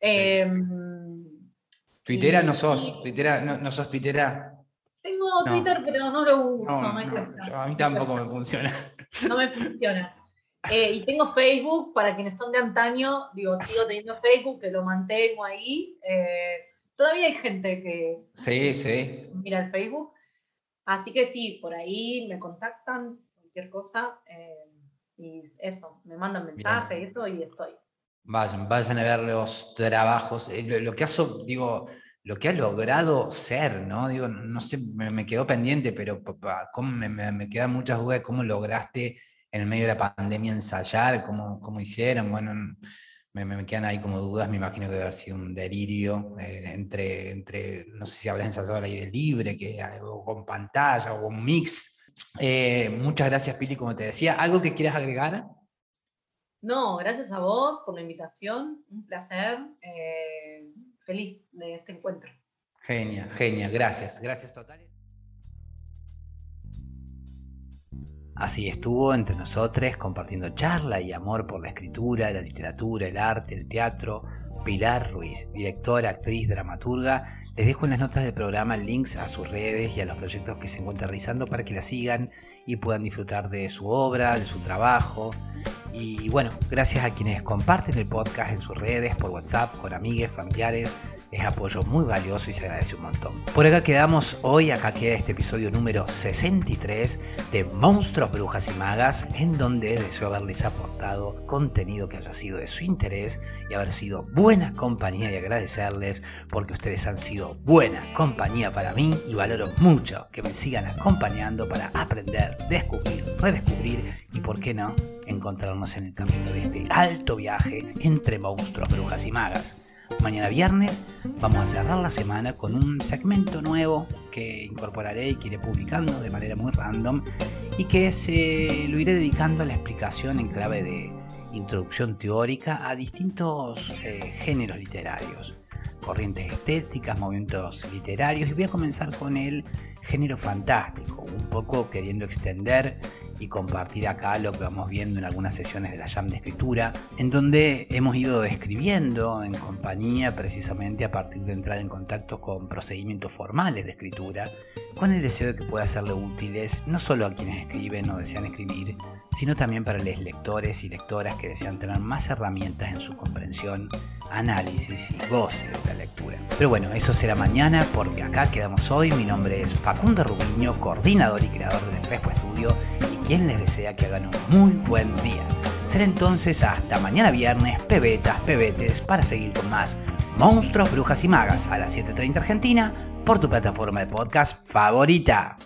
Eh, ¿Twittera no sos? ¿Twittera, no, sos Twittera? Tengo Twitter, pero no lo uso. a mí tampoco me funciona. No me funciona. Eh, y tengo Facebook, para quienes son de antaño, digo, sigo teniendo Facebook, que lo mantengo ahí. Eh, todavía hay gente que sí, sí. mira el Facebook. Así que sí, por ahí me contactan, cualquier cosa, eh, y eso, me mandan mensajes, y eso, y estoy. Vayan, vayan a ver los trabajos, eh, lo, que ha, digo, lo que ha logrado ser, ¿no? Digo, no sé, me, quedó pendiente, pero ¿cómo me, me, quedan muchas dudas de cómo lograste en el medio de la pandemia ensayar, cómo, cómo hicieron, bueno, me, quedan ahí como dudas, me imagino que debe haber sido un delirio eh, entre, entre, no sé si habrás ensayado al aire libre, que, o con pantalla, o un mix. Eh, muchas gracias, Pili, como te decía. ¿Algo que quieras agregar? No, gracias a vos por la invitación, un placer, eh, feliz de este encuentro. Genial, genial, gracias, gracias totales. Así estuvo entre nosotros compartiendo charla y amor por la escritura, la literatura, el arte, el teatro. Pilar Ruiz, directora, actriz, dramaturga. Les dejo en las notas del programa links a sus redes y a los proyectos que se encuentran realizando para que la sigan y puedan disfrutar de su obra, de su trabajo. Y bueno, gracias a quienes comparten el podcast en sus redes, por WhatsApp, con amigues, familiares, es apoyo muy valioso y se agradece un montón. Por acá quedamos hoy, acá queda este episodio número 63 de Monstruos, Brujas y Magas, en donde deseo haberles aportado contenido que haya sido de su interés y haber sido buena compañía y agradecerles porque ustedes han sido buena compañía para mí y valoro mucho que me sigan acompañando para aprender, descubrir, redescubrir y, por qué no, encontrarnos en el camino de este alto viaje entre monstruos, brujas y magas. Mañana viernes vamos a cerrar la semana con un segmento nuevo que incorporaré y que iré publicando de manera muy random y que se lo iré dedicando a la explicación en clave de introducción teórica a distintos eh, géneros literarios, corrientes estéticas, movimientos literarios y voy a comenzar con el género fantástico, un poco queriendo extender y compartir acá lo que vamos viendo en algunas sesiones de la Jam de Escritura, en donde hemos ido escribiendo en compañía precisamente a partir de entrar en contacto con procedimientos formales de escritura, con el deseo de que pueda serle útiles no solo a quienes escriben o desean escribir, sino también para los lectores y lectoras que desean tener más herramientas en su comprensión, análisis y goce de la lectura. Pero bueno, eso será mañana porque acá quedamos hoy. Mi nombre es Facundo Rubiño, coordinador y creador de Fresco Estudio y quien les desea que hagan un muy buen día. Será entonces hasta mañana viernes, pebetas, pebetes, para seguir con más Monstruos, Brujas y Magas a las 7.30 Argentina por tu plataforma de podcast favorita.